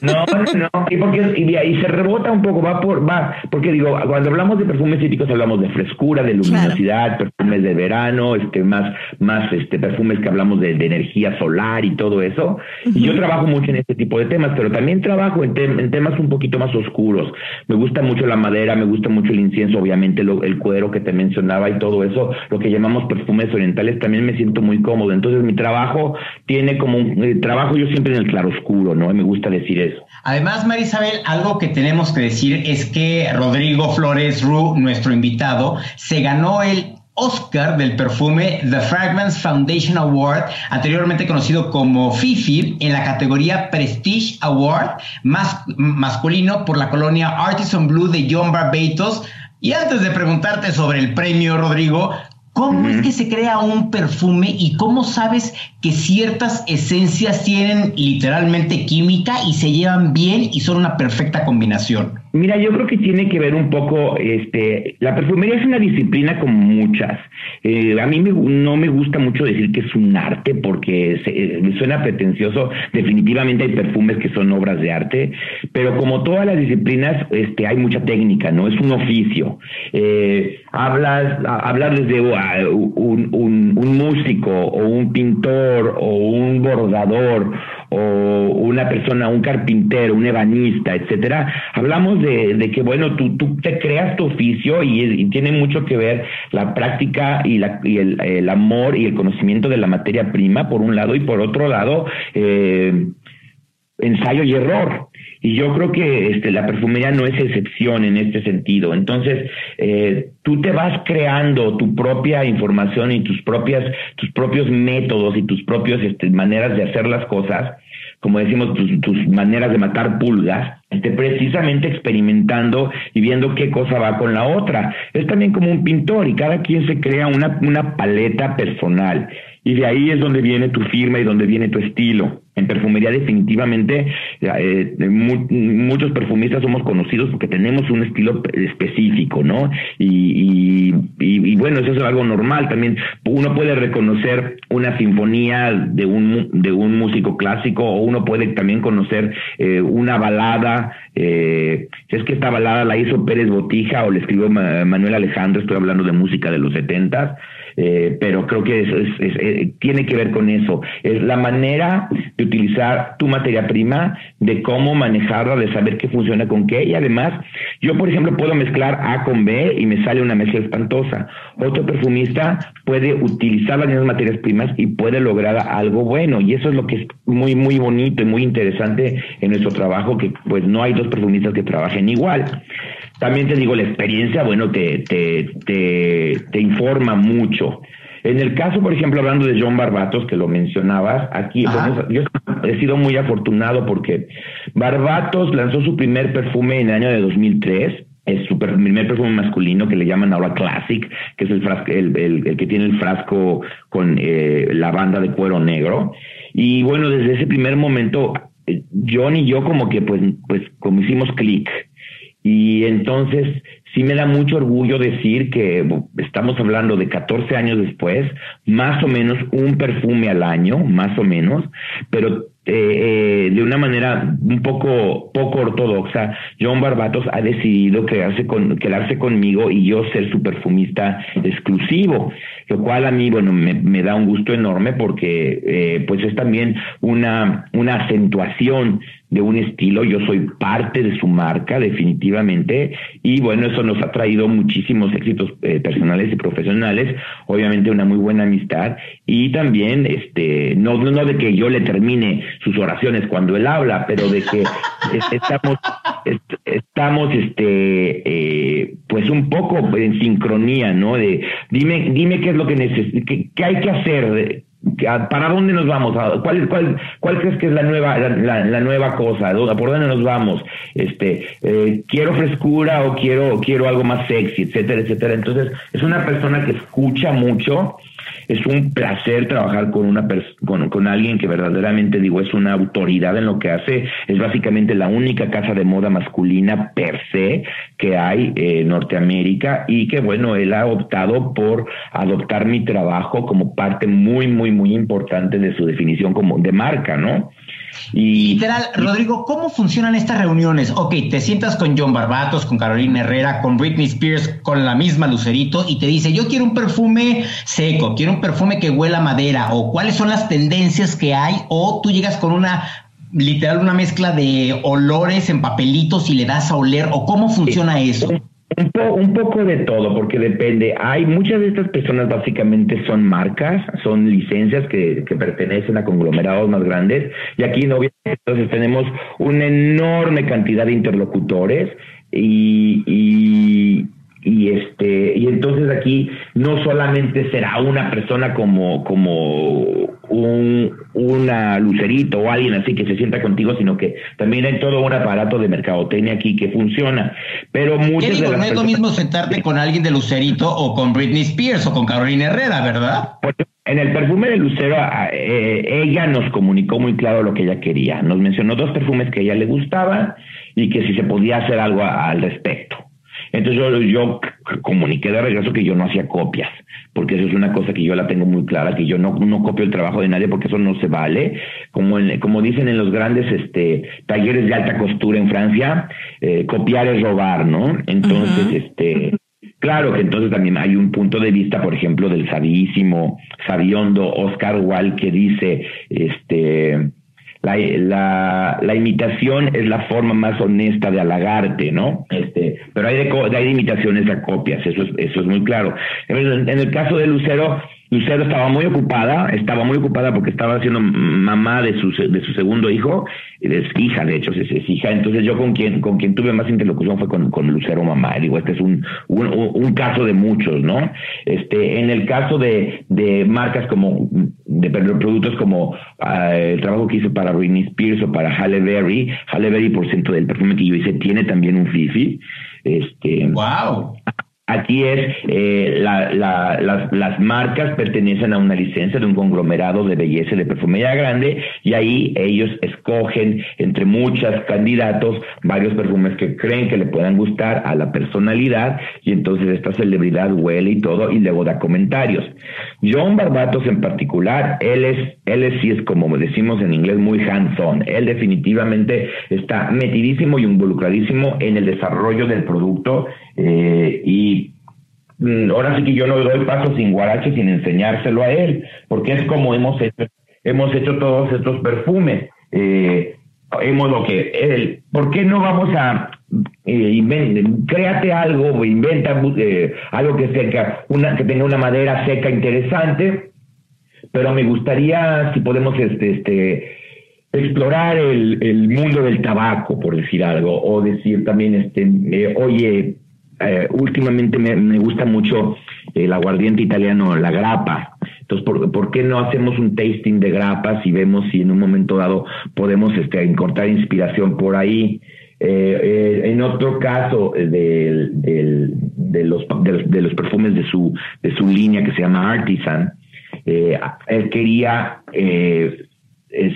No, no, y porque y, ahí se rebota un poco, va por, va, porque digo, cuando hablamos de perfumes cítricos hablamos de frescura, de luminosidad, perfumes de verano, este, más, más, este, perfumes que hablamos de, energía solar y todo eso. Y yo trabajo mucho en este tipo de temas, pero también trabajo en, en temas un poquito más oscuros. Me gusta mucho la madera, me gusta mucho el incienso, obviamente el cuero que te mencionaba y todo eso, lo que llamamos perfumes orientales, también me siento muy cómodo. Entonces mi trabajo tiene como un eh, trabajo yo siempre en el claroscuro, ¿no? Me gusta decir eso. Además, Marisabel, algo que tenemos que decir es que Rodrigo Flores Ru, nuestro invitado, se ganó el Oscar del perfume The Fragments Foundation Award, anteriormente conocido como FIFI, en la categoría Prestige Award más masculino por la colonia Artisan Blue de John Barbatos. Y antes de preguntarte sobre el premio, Rodrigo, ¿Cómo es que se crea un perfume y cómo sabes que ciertas esencias tienen literalmente química y se llevan bien y son una perfecta combinación? Mira, yo creo que tiene que ver un poco, este, la perfumería es una disciplina como muchas. Eh, a mí no me gusta mucho decir que es un arte porque me suena pretencioso. Definitivamente hay perfumes que son obras de arte, pero como todas las disciplinas, este, hay mucha técnica, ¿no? Es un oficio. Eh, hablas, hablas desde un, músico o un pintor o un bordador o una persona, un carpintero, un ebanista, etcétera, hablamos de, de que, bueno, tú, tú te creas tu oficio y, tiene mucho que ver la práctica y, la, y el, el, amor y el conocimiento de la materia prima, por un lado, y por otro lado, eh, ensayo y error. Y yo creo que este, la perfumería no es excepción en este sentido. Entonces, eh, tú te vas creando tu propia información y tus propias, tus propios métodos y tus propias este, maneras de hacer las cosas, como decimos, tus, maneras de matar pulgas, este, precisamente experimentando y viendo qué cosa va con la otra. Es también como un pintor y cada quien se crea una, una paleta personal. Y de ahí es donde viene tu firma y donde viene tu estilo. En perfumería definitivamente eh, muchos perfumistas somos conocidos porque tenemos un estilo específico, ¿no? Y, y, bueno, eso es algo normal. También uno puede reconocer una sinfonía de un, de un músico clásico o uno puede también conocer eh, una balada. Eh, es que esta balada la hizo Pérez Botija o le escribió Manuel Alejandro, estoy hablando de música de los setentas eh, pero creo que eso es, eh, tiene que ver con eso. Es la manera de utilizar tu materia prima, de cómo manejarla, de saber qué funciona con qué. Y además, yo, por ejemplo, puedo mezclar A con B y me sale una mezcla espantosa. Otro perfumista puede utilizar las mismas materias primas y puede lograr algo bueno. Y eso es lo que es muy, muy bonito y muy interesante en nuestro trabajo, que pues no hay dos perfumistas que trabajen igual. También te digo, la experiencia, bueno, te, te, te, te informa mucho. En el caso, por ejemplo, hablando de John Barbatos, que lo mencionabas, aquí yo he sido muy afortunado porque Barbatos lanzó su primer perfume en el año de 2003. Es su primer perfume masculino que le llaman ahora Classic, que es el, frasco, el, el, que tiene el frasco con eh, la banda de cuero negro. Y bueno, desde ese primer momento, eh, John y yo como que pues, pues como hicimos clic. Y entonces sí me da mucho orgullo decir que estamos hablando de 14 años después, más o menos un perfume al año, más o menos, pero eh, eh, de una manera un poco poco ortodoxa, John Barbatos ha decidido quedarse, con, quedarse conmigo y yo ser su perfumista exclusivo, lo cual a mí, bueno, me, da un gusto enorme porque eh, pues es también una, una acentuación de un estilo, yo soy parte de su marca definitivamente y bueno, eso nos ha traído muchísimos éxitos eh, personales y profesionales, obviamente una muy buena amistad y también este no no de que yo le termine sus oraciones cuando él habla, pero de que estamos estamos este eh, pues un poco en sincronía, ¿no? De dime dime qué es lo que neces qué, qué hay que hacer ¿Para dónde nos vamos? ¿Cuál, cuál, cuál crees que es la nueva, la, nueva cosa? ¿Por dónde nos vamos? Este, eh, quiero frescura o quiero, quiero algo más sexy, etcétera, etcétera. Entonces, es una persona que escucha mucho, es un placer trabajar con una con, con alguien que verdaderamente digo es una autoridad en lo que hace. Es básicamente la única casa de moda masculina per se que hay en Norteamérica y que bueno, él ha optado por adoptar mi trabajo como parte muy, muy, muy importante de su definición como de marca, ¿no? Y, Literal, Rodrigo, ¿cómo funcionan estas reuniones? Ok, te sientas con John Barbatos, con Carolina Herrera, con Britney Spears, con la misma Lucerito y te dice, yo quiero un perfume seco, quiero un perfume que huela a madera, o cuáles son las tendencias que hay, o tú llegas con una literal una mezcla de olores en papelitos y le das a oler, o cómo funciona eso. Un, un, poco de todo, porque depende. Hay muchas de estas personas básicamente son marcas, son licencias que, que pertenecen a conglomerados más grandes. Y aquí, obviamente, entonces tenemos una enorme cantidad de interlocutores y, y, y este y entonces aquí no solamente será una persona como como un una lucerito o alguien así que se sienta contigo sino que también hay todo un aparato de mercadotecnia aquí que funciona pero muchas de las no es lo mismo sentarte con alguien de lucerito o con Britney Spears o con Carolina Herrera verdad en el perfume de Lucero, eh, ella nos comunicó muy claro lo que ella quería. Nos mencionó dos perfumes que a ella le gustaban y que si se podía hacer algo al respecto. Entonces yo, yo comuniqué de regreso que yo no hacía copias, porque eso es una cosa que yo la tengo muy clara, que yo no, no copio el trabajo de nadie porque eso no se vale. Como, como dicen en los grandes este, talleres de alta costura en Francia, eh, copiar es robar, ¿no? Entonces, este... Claro que entonces también hay un punto de vista, por ejemplo, del sabísimo, sabiondo Oscar Wilde que dice, este, la, la, imitación es la forma más honesta de halagarte, ¿no? Este, pero hay de, hay de imitaciones a copias, eso es, eso es muy claro. En el caso de Lucero, Lucero estaba muy ocupada, estaba muy ocupada porque estaba siendo mamá de su, de su segundo hijo, es hija, de hecho, es, es, hija. Entonces yo con quien, con quien tuve más interlocución fue con, con Lucero mamá. Digo, este es un, un, un, caso de muchos, ¿no? Este, en el caso de, de marcas como, de productos como uh, el trabajo que hice para Britney Spears o para Halle Berry, Halle Berry por ciento del perfume que yo hice tiene también un Fifi. Este, wow. Aquí es, eh, la, la, las, las, marcas pertenecen a una licencia de un conglomerado de belleza de perfumería grande y ahí ellos escogen entre muchos candidatos varios perfumes que creen que le puedan gustar a la personalidad y entonces esta celebridad huele y todo y luego da comentarios. John Barbatos en particular, él es, él es sí es como decimos en inglés muy hands-on. Él definitivamente está metidísimo y involucradísimo en el desarrollo del producto eh, y ahora sí que yo no doy paso sin guarache sin enseñárselo a él, porque es como hemos hecho, hemos hecho todos estos perfumes. Eh, hemos lo que él, ¿por qué no vamos a eh, créate algo, inventa eh, algo que seca, que tenga una madera seca interesante, pero me gustaría si podemos este, este explorar el, el mundo del tabaco, por decir algo, o decir también, este, eh, oye, eh, últimamente me, gusta mucho el aguardiente italiano, la grapa. Entonces, ¿por, ¿por, qué no hacemos un tasting de grapas y vemos si en un momento dado podemos este, encontrar inspiración por ahí? Eh, eh, en otro caso eh, de, los, de, los perfumes de su, de su línea que se llama Artisan, eh, él quería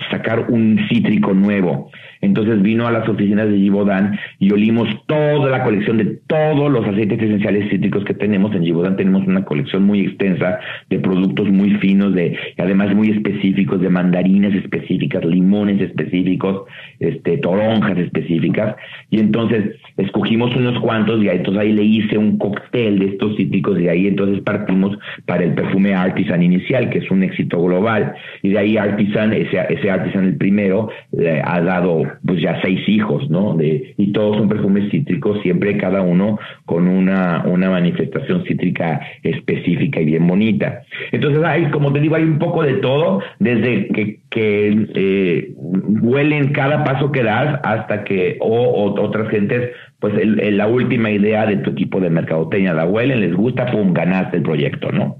sacar un cítrico nuevo entonces vino a las oficinas de Givaudan y olimos toda la colección de todos los aceites esenciales cítricos que tenemos. En Givaudan tenemos una colección muy extensa de productos muy finos, de además muy específicos, de mandarinas específicas, limones específicos, este, toronjas específicas. Y entonces escogimos unos cuantos y entonces ahí le hice un cóctel de estos cítricos y ahí entonces partimos para el perfume Artisan inicial, que es un éxito global. Y de ahí Artisan, ese, ese Artisan el primero, eh, ha dado pues ya seis hijos, ¿no? De, y todos son perfumes cítricos, siempre cada uno con una, una manifestación cítrica específica y bien bonita. Entonces hay, como te digo, hay un poco de todo, desde que, que eh, huelen cada paso que das hasta que o, otras gentes pues el, la última idea de tu equipo de mercadotecnia la huelen, les gusta, pum, ganaste el proyecto, ¿no?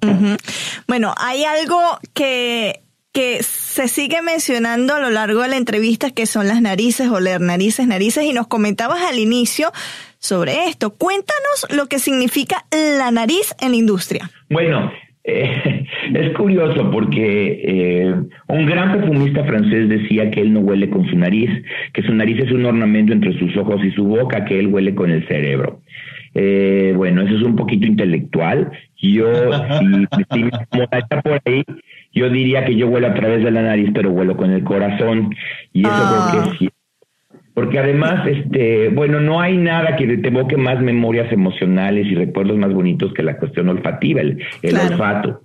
Bueno, hay algo que que se sigue mencionando a lo largo de la entrevista que son las narices, oler narices, narices, y nos comentabas al inicio sobre esto. Cuéntanos lo que significa la nariz en la industria. Bueno, eh, es curioso porque eh, un gran perfumista francés decía que él no huele con su nariz, que su nariz es un ornamento entre sus ojos y su boca, que él huele con el cerebro. Eh, bueno, eso es un poquito intelectual. Yo, si, si me por ahí, yo diría que yo vuelo a través de la nariz, pero vuelo con el corazón. Y eso creo que ah. sí. Porque además, este, bueno, no hay nada que te evoque más memorias emocionales y recuerdos más bonitos que la cuestión olfativa, el, olfato.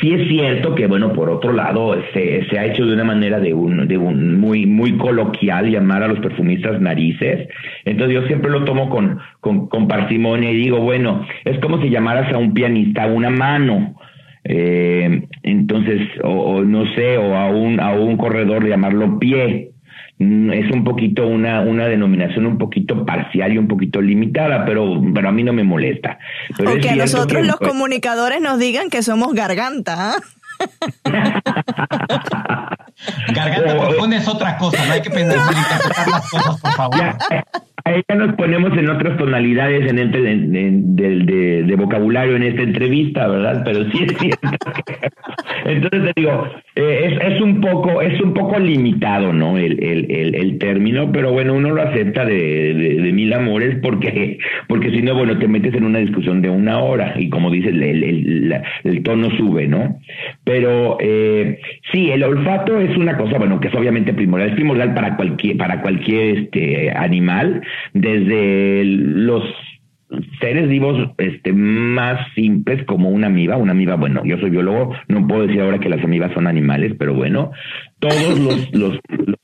Sí es cierto que, bueno, por otro lado, se, se ha hecho de una manera de un, de un muy, muy coloquial llamar a los perfumistas narices. Entonces yo siempre lo tomo con, con, con parsimonia y digo, bueno, es como si llamaras a un pianista una mano eh, entonces, o, no sé, o a un, a un corredor llamarlo pie. Mm, es un poquito una, una denominación un poquito parcial y un poquito limitada, pero, pero a mí no me molesta. Pero o que a nosotros los comunicadores nos digan que somos garganta. ¿ah? Garganta profunda es otra cosa, no hay que pensar en interpretar las cosas, por favor. Ya nos ponemos en otras tonalidades en este de, de, vocabulario en esta entrevista, ¿verdad? Pero sí es cierto. entonces te digo, eh, es, es, un poco, es un poco limitado, ¿no? El, el, el, término, pero bueno, uno lo acepta de, de, mil amores porque, porque si no, bueno, te metes en una discusión de una hora y como dices, el, el tono sube, ¿no? Pero eh, sí, el olfato es una cosa, bueno, que es obviamente primordial, es primordial para cualquier, para cualquier este, animal, desde los seres vivos este, más simples como una amiba, una amiba, bueno, yo soy biólogo, no puedo decir ahora que las amibas son animales, pero bueno, todos los, los,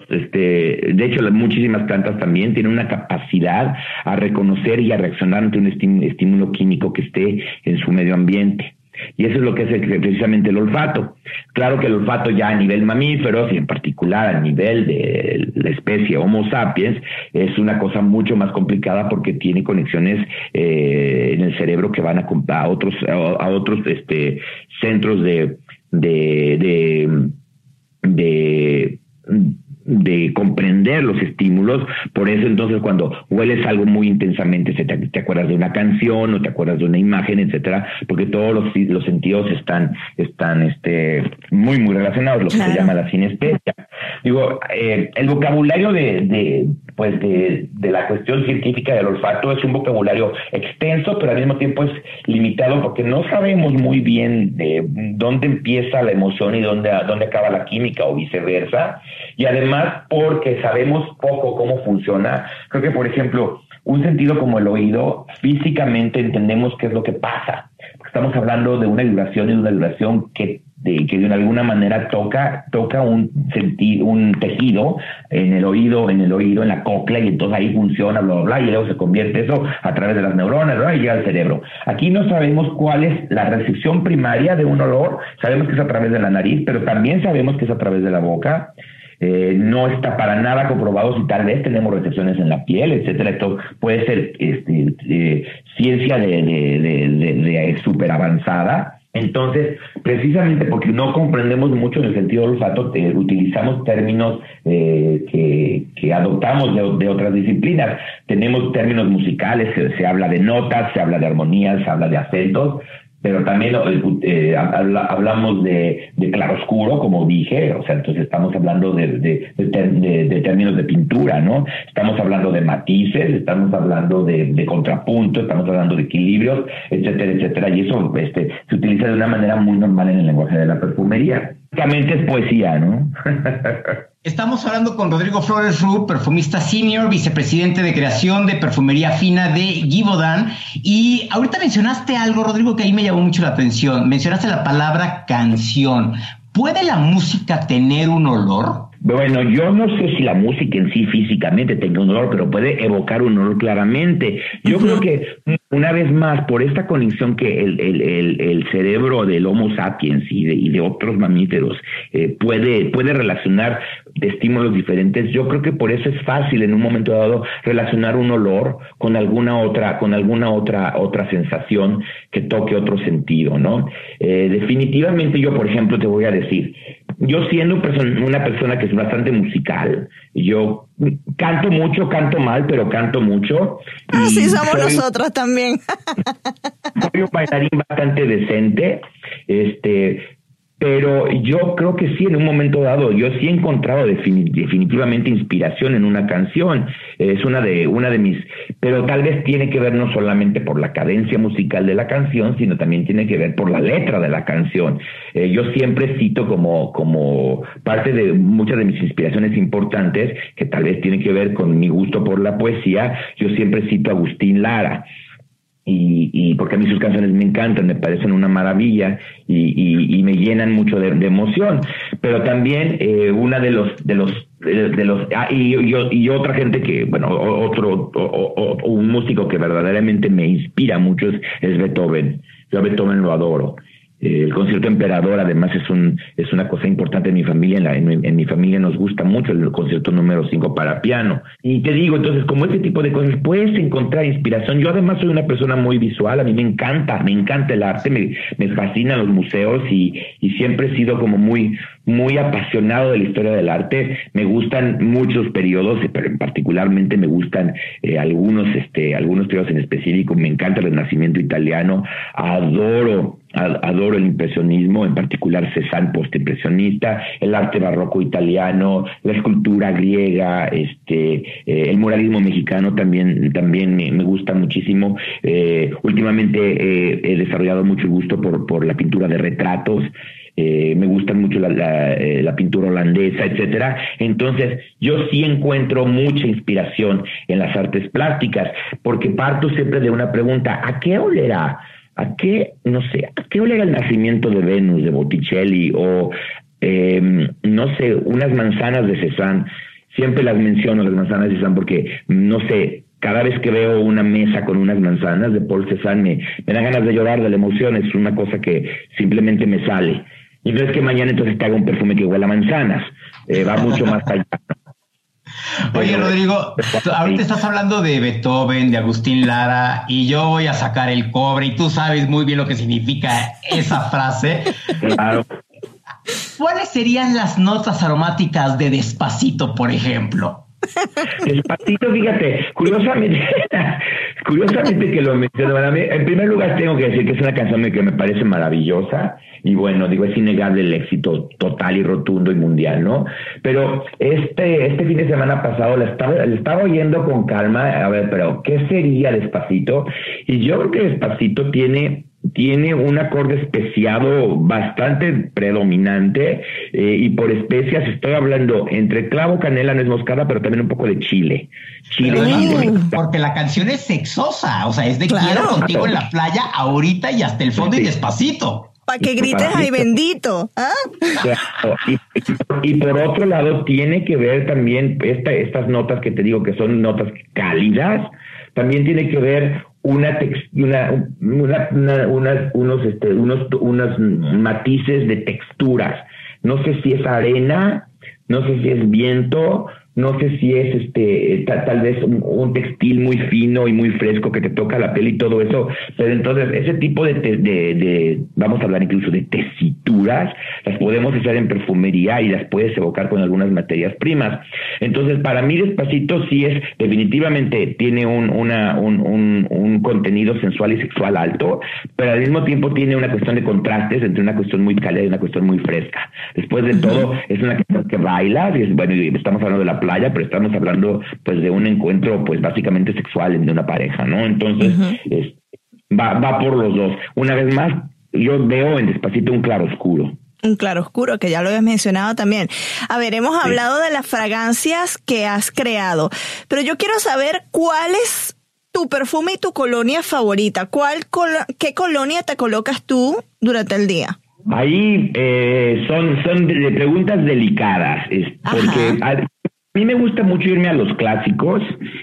este, de hecho, las muchísimas plantas también tienen una capacidad a reconocer y a reaccionar ante un estímulo químico que esté en su medio ambiente. Y eso es lo que es precisamente el olfato. Claro que el olfato ya a nivel mamíferos y en particular a nivel de la especie Homo sapiens es una cosa mucho más complicada porque tiene conexiones eh, en el cerebro que van a, otros a, otros este centros de de comprender los estímulos, por eso entonces cuando hueles algo muy intensamente se te, acuerdas de una canción o te acuerdas de una imagen, etcétera, porque todos los, los sentidos están, están este, muy, muy relacionados, lo que se llama la sinestesia. Digo, eh, el vocabulario de, de pues de, de, la cuestión científica del olfato es un vocabulario extenso, pero al mismo tiempo es limitado porque no sabemos muy bien de dónde empieza la emoción y dónde, dónde acaba la química o viceversa. Y además porque sabemos poco cómo funciona. Creo que, por ejemplo, un sentido como el oído, físicamente entendemos qué es lo que pasa. Estamos hablando de una vibración y una vibración que de, que de alguna manera toca toca un un tejido en el oído en el oído en la cóclea y entonces ahí funciona bla bla bla y luego se convierte eso a través de las neuronas y llega al cerebro aquí no sabemos cuál es la recepción primaria de un olor sabemos que es a través de la nariz pero también sabemos que es a través de la boca eh, no está para nada comprobado si tal vez tenemos recepciones en la piel, etcétera. Esto puede ser este, eh, ciencia de, de, de, de súper avanzada. Entonces, precisamente porque no comprendemos mucho en el sentido del olfato, eh, utilizamos términos eh, que, que, adoptamos de, otras disciplinas. Tenemos términos musicales, se, se, habla de notas, se habla de armonías, se habla de acentos, pero también eh, hablamos de, de claroscuro, como dije, o sea, entonces estamos hablando de, de, términos de pintura, ¿no? Estamos hablando de matices, estamos hablando de, contrapunto, estamos hablando de equilibrios, etcétera, etcétera, y eso este, se utiliza de una manera muy normal en el lenguaje de la perfumería. Básicamente es poesía, ¿no? Estamos hablando con Rodrigo Flores Ru, perfumista senior, vicepresidente de creación de perfumería fina de Givaudan. Y ahorita mencionaste algo, Rodrigo, que ahí me llamó mucho la atención. Mencionaste la palabra canción. ¿Puede la música tener un olor? Bueno, yo no sé si la música en sí físicamente tenga un olor, pero puede evocar un olor claramente. Yo creo que una vez más, por esta conexión que el, el, el, el cerebro del Homo sapiens y de, y de otros mamíferos eh, puede, puede relacionar de estímulos diferentes, yo creo que por eso es fácil en un momento dado relacionar un olor con alguna otra, con alguna otra, otra sensación que toque otro sentido, ¿no? Eh, definitivamente yo, por ejemplo, te voy a decir, yo siendo una persona que es bastante musical, yo canto mucho, canto mal, pero canto mucho. Así ah, somos nosotros también. soy un bailarín bastante decente, este, pero yo creo que sí, en un momento dado, yo sí he encontrado definitivamente inspiración en una canción. Es una de, una de mis, pero tal vez tiene que ver no solamente por la cadencia musical de la canción, sino también tiene que ver por la letra de la canción. Eh, yo siempre cito como, como parte de muchas de mis inspiraciones importantes, que tal vez tiene que ver con mi gusto por la poesía, yo siempre cito a Agustín Lara y, y, porque a mí sus canciones me encantan, me parecen una maravilla y, y, me llenan mucho de, emoción. Pero también eh, una de los de los de, los ah, y, y, otra gente que bueno otro un músico que verdaderamente me inspira mucho es, es Beethoven. Yo a Beethoven lo adoro el concierto emperador además es un es una cosa importante en mi familia en, en, mi familia nos gusta mucho el concierto número 5 para piano. Y te digo entonces como este tipo de cosas puedes encontrar inspiración. Yo además soy una persona muy visual a mí me encanta me encanta el arte me, me fascinan los museos y, y siempre he sido como muy muy apasionado de la historia del arte me gustan muchos periodos pero en particularmente me gustan eh, algunos este algunos periodos en específico me encanta el renacimiento italiano adoro adoro el impresionismo, en particular Cézanne postimpresionista, el arte barroco italiano, la escultura griega, este, eh, el muralismo mexicano también, también me, gusta muchísimo. Eh, últimamente eh, he desarrollado mucho gusto por, por la pintura de retratos. Me gusta mucho la, la, pintura holandesa, etcétera. Entonces, yo sí encuentro mucha inspiración en las artes plásticas, porque parto siempre de una pregunta: ¿a qué olerá ¿A qué, no sé, a qué olega el nacimiento de Venus, de Botticelli, o, eh, no sé, unas manzanas de Cézanne? Siempre las menciono, las manzanas de Cézanne, porque, no sé, cada vez que veo una mesa con unas manzanas de Paul Cézanne, me, me dan ganas de llorar de la emoción, es una cosa que simplemente me sale. Y no es que mañana entonces te haga un perfume que huela a manzanas, eh, va mucho más allá. Oye, Rodrigo, ahorita estás hablando de Beethoven, de Agustín Lara, y yo voy a sacar el cobre, y tú sabes muy bien lo que significa esa frase. Claro. ¿Cuáles serían las notas aromáticas de Despacito, por ejemplo? Despacito, fíjate, curiosamente, curiosamente que lo menciono, en primer lugar tengo que decir que es una canción que me parece maravillosa, y bueno, digo, es innegable el éxito total y rotundo y mundial, ¿no? Pero este, este fin de semana pasado le estaba, estaba oyendo con calma, a ver, pero ¿qué sería Despacito? Y yo creo que Despacito tiene tiene un acorde especiado bastante predominante eh, y por especias estoy hablando entre clavo, canela, nuez moscada, pero también un poco de chile. Chile. porque la canción es sexosa, o sea, es de quiero contigo en la playa ahorita y hasta el fondo y despacito. Para que grites, ay bendito. ¿ah? Y, por otro lado, tiene que ver también esta, estas notas que te digo que son notas cálidas, también tiene que ver una, una, una, unas, unos, este, unos, unos matices de texturas. No sé si es arena, no sé si es viento, no sé si es este tal, vez un, textil muy fino y muy fresco que te toca la piel y todo eso, pero entonces ese tipo de, de, de, vamos a hablar incluso de tesituras, las podemos hacer en perfumería y las puedes evocar con algunas materias primas. Entonces, para mí despacito sí es, definitivamente tiene un, una, un, un, un contenido sensual y sexual alto, pero al mismo tiempo tiene una cuestión de contrastes entre una cuestión muy cálida y una cuestión muy fresca. Después de todo, es una cuestión que baila, y es, bueno, estamos hablando de la playa, pero estamos hablando pues de un encuentro pues básicamente sexual de una pareja, ¿no? Entonces, va, va por los dos. Una vez más, yo veo en Despacito un claro oscuro. Un claro oscuro, que ya lo habías mencionado también. A ver, hemos hablado de las fragancias que has creado, pero yo quiero saber cuál es tu perfume y tu colonia favorita. ¿Cuál ¿Qué colonia te colocas tú durante el día? Ahí eh, son, son de preguntas delicadas, porque a mí me gusta mucho irme a los clásicos,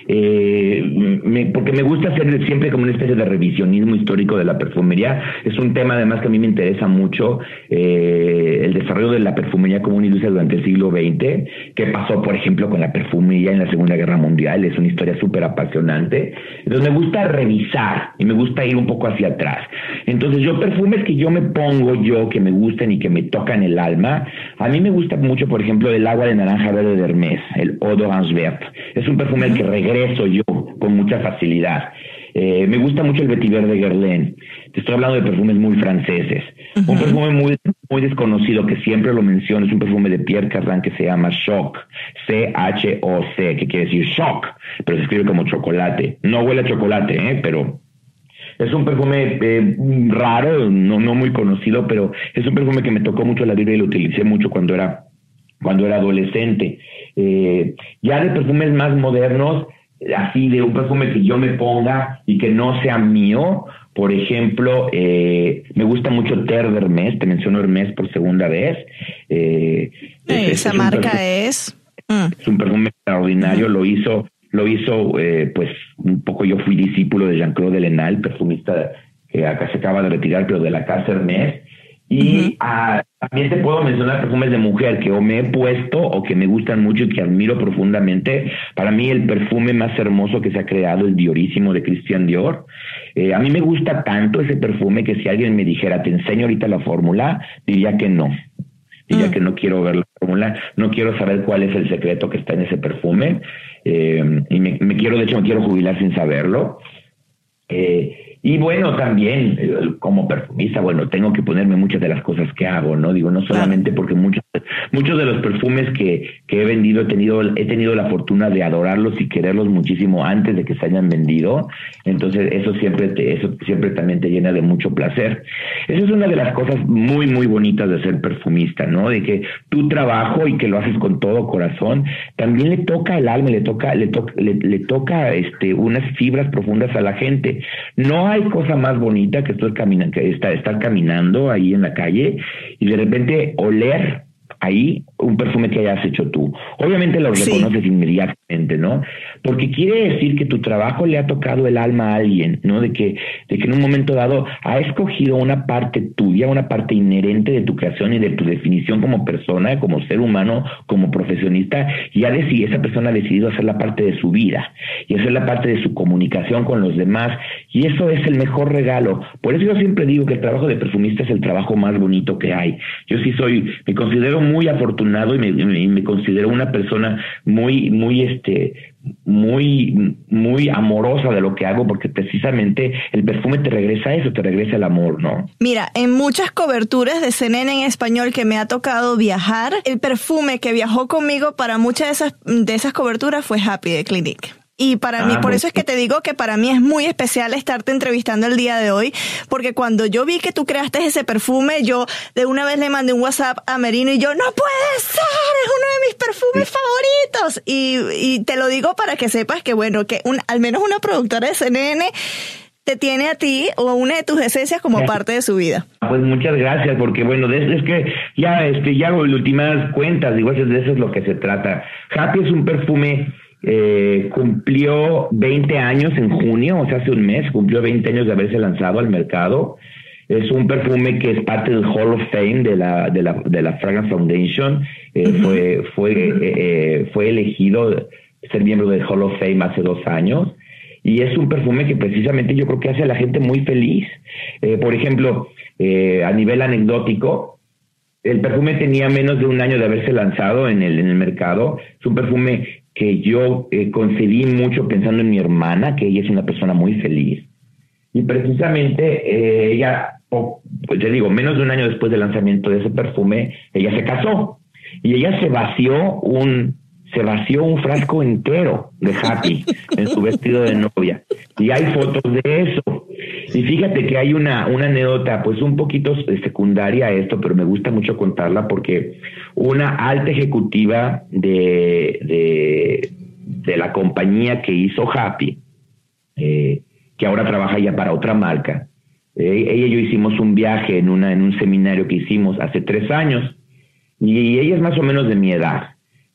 eh, porque me gusta hacer siempre como una especie de revisionismo histórico de la perfumería. Es un tema además que a mí me interesa mucho, eh, el desarrollo de la perfumería como una industria durante el siglo XX, qué pasó, por ejemplo, con la perfumería en la Segunda Guerra Mundial, es una historia súper apasionante. Entonces me gusta revisar y me gusta ir un poco hacia atrás. Entonces yo perfumes que yo me pongo yo, que me gustan y que me tocan el alma, a mí me gusta mucho, por ejemplo, el agua de naranja verde de Hermes el Eau d'Orange Es un perfume al que regreso yo con mucha facilidad. Eh, me gusta mucho el Vetiver de Guerlain. Te estoy hablando de perfumes muy franceses. Un perfume muy, muy desconocido que siempre lo menciono es un perfume de Pierre Cardin que se llama Shock. C-H-O-C, que quiere decir shock, pero se escribe como chocolate. No huele a chocolate, ¿eh? pero es un perfume eh, raro, no, no muy conocido, pero es un perfume que me tocó mucho la vida y lo utilicé mucho cuando era cuando era adolescente. Eh, ya de perfumes más modernos, así de un perfume que yo me ponga y que no sea mío, por ejemplo, eh, me gusta mucho Terre de Hermes, te menciono Hermes por segunda vez. Eh, esa marca es... Mm. Es un perfume extraordinario, lo hizo, lo hizo, pues un poco yo fui discípulo de Jean-Claude Delenal, perfumista que acá se acaba de retirar, pero de la casa Hermes. Y también te puedo mencionar perfumes de mujer que o me he puesto o que me gustan mucho y que admiro profundamente. Para mí el perfume más hermoso que se ha creado, el Diorísimo de Christian Dior. Eh, a mí me gusta tanto ese perfume que si alguien me dijera, te enseño ahorita la fórmula, diría que no. Diría mm. que no quiero ver la fórmula, no quiero saber cuál es el secreto que está en ese perfume. Eh, y me, me, quiero, de hecho, me quiero jubilar sin saberlo. Eh, y bueno, también eh, como perfumista, bueno, tengo que ponerme muchas de las cosas que hago, ¿no? Digo, no solamente porque muchos, muchos de los perfumes que, que he vendido he tenido, he tenido la fortuna de adorarlos y quererlos muchísimo antes de que se hayan vendido. Entonces, eso siempre te, eso siempre también te llena de mucho placer. Esa es una de las cosas muy, muy bonitas de ser perfumista, ¿no? De que tu trabajo y que lo haces con todo corazón, también le toca el alma, le toca, le toca, le, toca este, unas fibras profundas a la gente. No hay cosa más bonita que estar, estar caminando ahí en la calle y de repente oler ahí un perfume que hayas hecho tú. Obviamente lo reconoces inmediatamente, ¿no? Porque quiere decir que tu trabajo le ha tocado el alma a alguien, ¿no? De que, de que en un momento dado ha escogido una parte tuya, una parte inherente de tu creación y de tu definición como persona, como ser humano, como profesionista, y ha decidido, esa persona ha decidido hacer la parte de su vida y hacer la parte de su comunicación con los demás, y eso es el mejor regalo. Por eso yo siempre digo que el trabajo de perfumista es el trabajo más bonito que hay. Yo sí soy, me considero muy afortunado y me, considero una persona muy, muy, este, muy, muy amorosa de lo que hago porque precisamente el perfume te regresa a eso, te regresa el amor, ¿no? Mira, en muchas coberturas de CNN en español que me ha tocado viajar, el perfume que viajó conmigo para muchas de esas, de esas coberturas fue Happy de Clinique. Y para mí, Ah, por muy eso es que te digo que para mí es muy especial estarte entrevistando el día de hoy, porque cuando yo vi que tú creaste ese perfume, yo de una vez le mandé un WhatsApp a Merino y yo, no puede ser, es uno de mis perfumes favoritos. Y, y te lo digo para que sepas que, bueno, que un, al menos una productora de CNN te tiene a ti o una de tus esencias como parte de su vida. Pues muchas gracias, porque bueno, es que ya, este, ya hago las últimas cuentas, digo, de eso es lo que se trata. Happy es un perfume, eh, cumplió 20 años en junio, o sea, hace un mes, cumplió 20 años de haberse lanzado al mercado. Es un perfume que es parte del Hall of Fame de la, de la, de la Fragrance Foundation. Eh, Fue, fue, eh, fue elegido ser miembro del Hall of Fame hace dos años. Y es un perfume que precisamente yo creo que hace a la gente muy feliz. Por ejemplo, a nivel anecdótico, el perfume tenía menos de un año de haberse lanzado en el, en el mercado. Es un perfume que yo eh, concebí mucho pensando en mi hermana, que ella es una persona muy feliz. Y precisamente eh, ella, o, pues te digo, menos de un año después del lanzamiento de ese perfume, ella se casó. Y ella se vació un, se vació un frasco entero de Happy en su vestido de novia. Y hay fotos de eso. Y fíjate que hay una, una anécdota, pues un poquito secundaria a esto, pero me gusta mucho contarla porque una alta ejecutiva de, de, de la compañía que hizo Happy, eh, que ahora trabaja ya para otra marca, eh, ella y yo hicimos un viaje en, una, en un seminario que hicimos hace tres años y ella es más o menos de mi edad.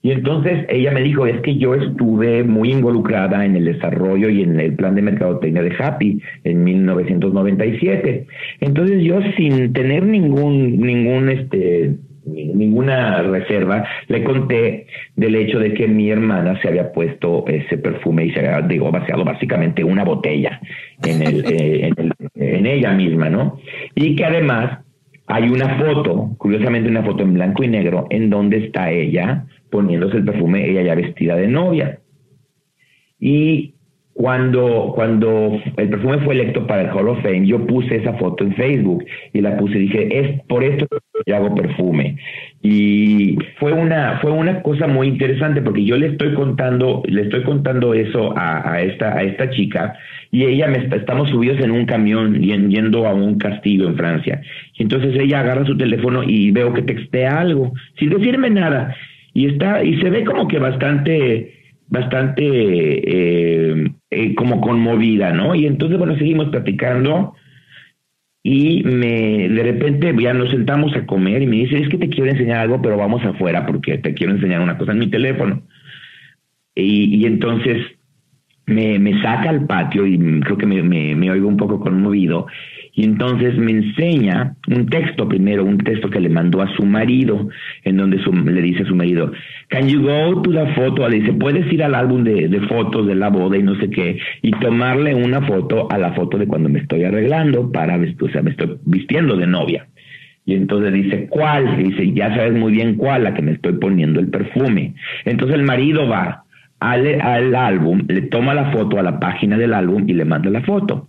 Y entonces ella me dijo, es que yo estuve muy involucrada en el desarrollo y en el plan de mercadotecnia de Happy en 1997. Entonces yo sin tener ningún, ningún, este, ni- ninguna reserva, le conté del hecho de que mi hermana se había puesto ese perfume y se había, digo, vaciado básicamente una botella en, el, eh, en, el- en ella misma, ¿no? Y que además hay una foto, curiosamente una foto en blanco y negro, en donde está ella poniéndose el perfume, ella ya vestida de novia. Y cuando, cuando el perfume fue electo para el Hall of Fame, yo puse esa foto en Facebook y la puse y dije, es por esto que hago perfume. Y fue una, fue una cosa muy interesante porque yo le estoy contando, le estoy contando eso a, a esta, a esta chica y ella me está- estamos subidos en un camión yen- yendo a un castillo en Francia. Y entonces ella agarra su teléfono y veo que textea algo, sin decirme nada. Y está, y se ve como que bastante, bastante eh, eh, como conmovida, ¿no? Y entonces, bueno, seguimos platicando y me de repente ya nos sentamos a comer y me dice, es que te quiero enseñar algo, pero vamos afuera porque te quiero enseñar una cosa en mi teléfono. Y, y entonces me, me saca al patio y creo que me, me, me oigo un poco conmovido. Y entonces me enseña un texto primero, un texto que le mandó a su marido, en donde su- le dice a su marido, can you go to the photo? Le dice, puedes ir al álbum de, fotos de la boda y no sé qué, y tomarle una foto a la foto de cuando me estoy arreglando para, o sea, me estoy vistiendo de novia. Y entonces dice, ¿cuál? Dice, ya sabes muy bien cuál, la que me estoy poniendo el perfume. Entonces el marido va al, al álbum, le toma la foto a la página del álbum y le manda la foto.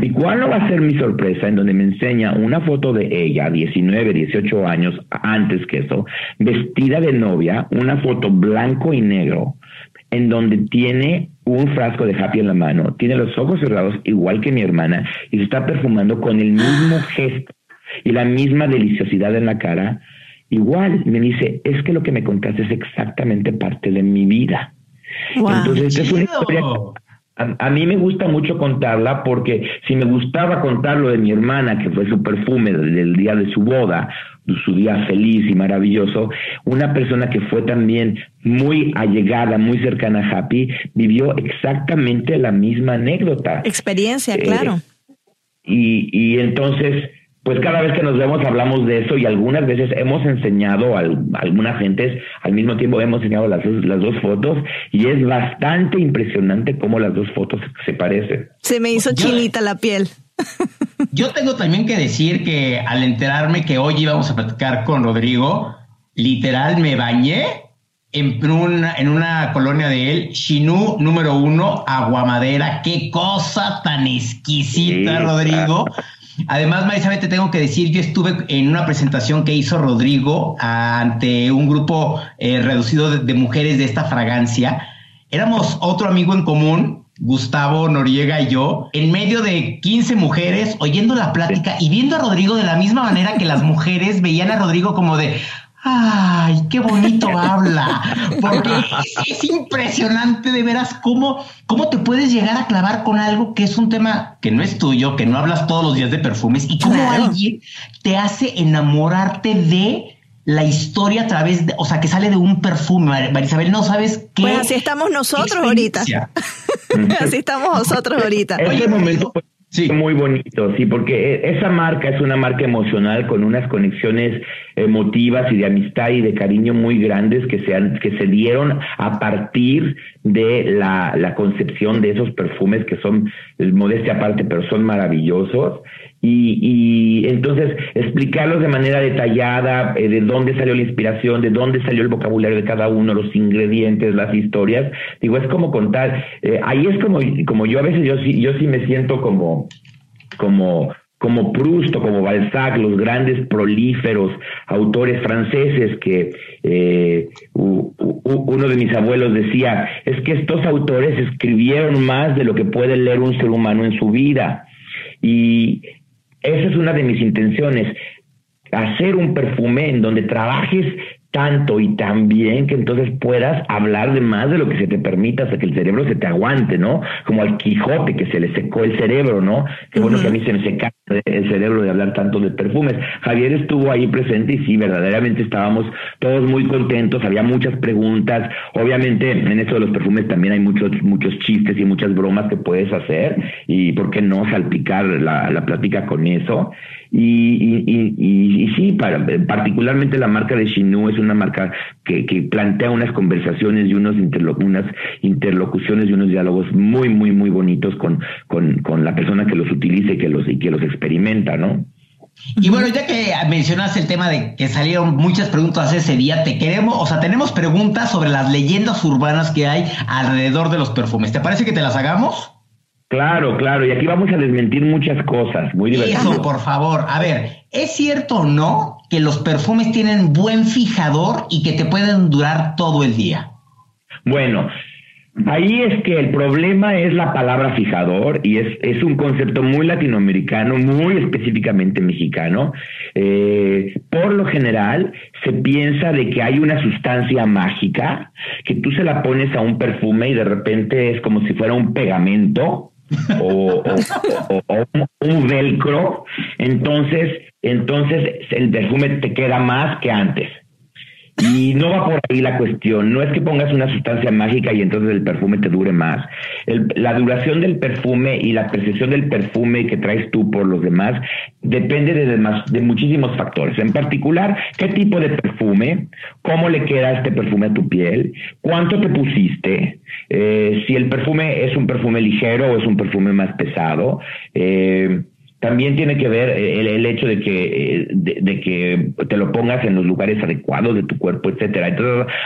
¿Y cuál no va a ser mi sorpresa en donde me enseña una foto de ella, 19, 18 años antes que eso, vestida de novia, una foto blanco y negro, en donde tiene un frasco de happy en la mano, tiene los ojos cerrados igual que mi hermana y se está perfumando con el mismo gesto y la misma deliciosidad en la cara, igual me dice, es que lo que me contaste es exactamente parte de mi vida. Entonces, esta es una historia a, a mí me gusta mucho contarla porque si me gustaba contar lo de mi hermana, que fue su perfume del, día de su boda, su día feliz y maravilloso, una persona que fue también muy allegada, muy cercana a Happy, vivió exactamente la misma anécdota. Experiencia, Eh, claro. Y, y entonces, pues cada vez que nos vemos hablamos de eso y algunas veces hemos enseñado a, al- a algunas gentes, al mismo tiempo hemos enseñado las, dos- las dos fotos y es bastante impresionante cómo las dos fotos se parecen. Se me hizo chinita la piel. Yo tengo también que decir que al enterarme que hoy íbamos a platicar con Rodrigo, literal me bañé en una, en una colonia de él, Chinú número uno, Aguamadera. Qué cosa tan exquisita, Sí, Rodrigo. Además, Marisabel, te tengo que decir, yo estuve en una presentación que hizo Rodrigo ante un grupo eh, reducido de, de mujeres de esta fragancia. éramos otro amigo en común, Gustavo Noriega y yo, en medio de 15 mujeres, oyendo la plática y viendo a Rodrigo de la misma manera que las mujeres veían a Rodrigo como de, ay, qué bonito habla, porque es, impresionante de veras cómo, cómo te puedes llegar a clavar con algo que es un tema que no es tuyo, que no hablas todos los días de perfumes y cómo alguien te hace enamorarte de la historia a través de, o sea, que sale de un perfume, Marisabel, no sabes qué. Pues así estamos nosotros ahorita. así estamos nosotros ahorita. Este momento Sí. Muy bonito, sí, porque esa marca es una marca emocional con unas conexiones emotivas y de amistad y de cariño muy grandes que se, han, que se dieron a partir de la, la concepción de esos perfumes que son, modestia aparte, pero son maravillosos y, y, entonces explicarlos de manera detallada, eh, de dónde salió la inspiración, de dónde salió el vocabulario de cada uno, los ingredientes, las historias. Digo, es como contar, eh, ahí es como, como yo a veces yo sí, yo sí me siento como, como, como Proust como Balzac, los grandes prolíferos autores franceses que eh, uno de mis abuelos decía, es que estos autores escribieron más de lo que puede leer un ser humano en su vida. Y esa es una de mis intenciones, hacer un perfume en donde trabajes tanto y tan bien que entonces puedas hablar de más de lo que se te permita hasta que el cerebro se te aguante, ¿no? Como al Quijote que se le secó el cerebro, ¿no? Qué bueno que a mí se me seca el cerebro de hablar tanto de perfumes. Javier estuvo ahí presente y sí, verdaderamente estábamos todos muy contentos, había muchas preguntas. Obviamente en esto de los perfumes también hay muchos muchos chistes y muchas bromas que puedes hacer y por qué no salpicar la, la plática con eso. Y, y, y, sí, para, particularmente la marca de Shinu es una marca que, que plantea unas conversaciones y unos unas interlocuciones y unos diálogos muy, muy, muy bonitos con, con, con la persona que los utilice y que los, y que los experimenta, ¿no? Y bueno, ya que mencionaste el tema de que salieron muchas preguntas ese día, te queremos, o sea, tenemos preguntas sobre las leyendas urbanas que hay alrededor de los perfumes. ¿Te parece que te las hagamos? Claro, claro, y aquí vamos a desmentir muchas cosas, muy divertido. Eso, por favor. A ver, ¿es cierto o no que los perfumes tienen buen fijador y que te pueden durar todo el día? Bueno, ahí es que el problema es la palabra fijador y es, es un concepto muy latinoamericano, muy específicamente mexicano. Eh, por lo general, se piensa de que hay una sustancia mágica que tú se la pones a un perfume y de repente es como si fuera un pegamento o, un velcro, entonces, entonces el perfume te queda más que antes. Y no va por ahí la cuestión, no es que pongas una sustancia mágica y entonces el perfume te dure más. la duración del perfume y la percepción del perfume que traes tú por los demás depende de, de muchísimos factores. En particular, qué tipo de perfume, cómo le queda este perfume a tu piel, cuánto te pusiste, eh, si el perfume es un perfume ligero o es un perfume más pesado. Eh, también tiene que ver eh, el, hecho de que, eh, de, que te lo pongas en los lugares adecuados de tu cuerpo, etcétera.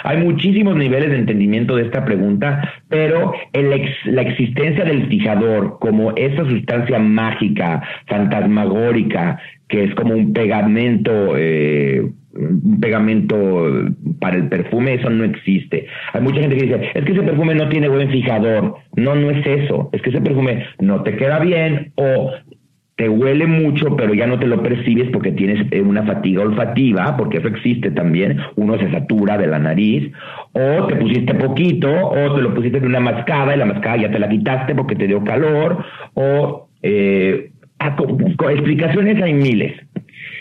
Hay muchísimos niveles de entendimiento de esta pregunta, pero la existencia del fijador como esa sustancia mágica, fantasmagórica, que es como un pegamento, eh, un pegamento para el perfume, eso no existe. Hay mucha gente que dice, es que ese perfume no tiene buen fijador. No, no es eso. Es que ese perfume no te queda bien o te huele mucho, pero ya no te lo percibes porque tienes eh, una fatiga olfativa, porque eso existe también, uno se satura de la nariz, o te pusiste poquito, o te lo pusiste en una mascada y la mascada ya te la quitaste porque te dio calor, o eh, explicaciones hay miles.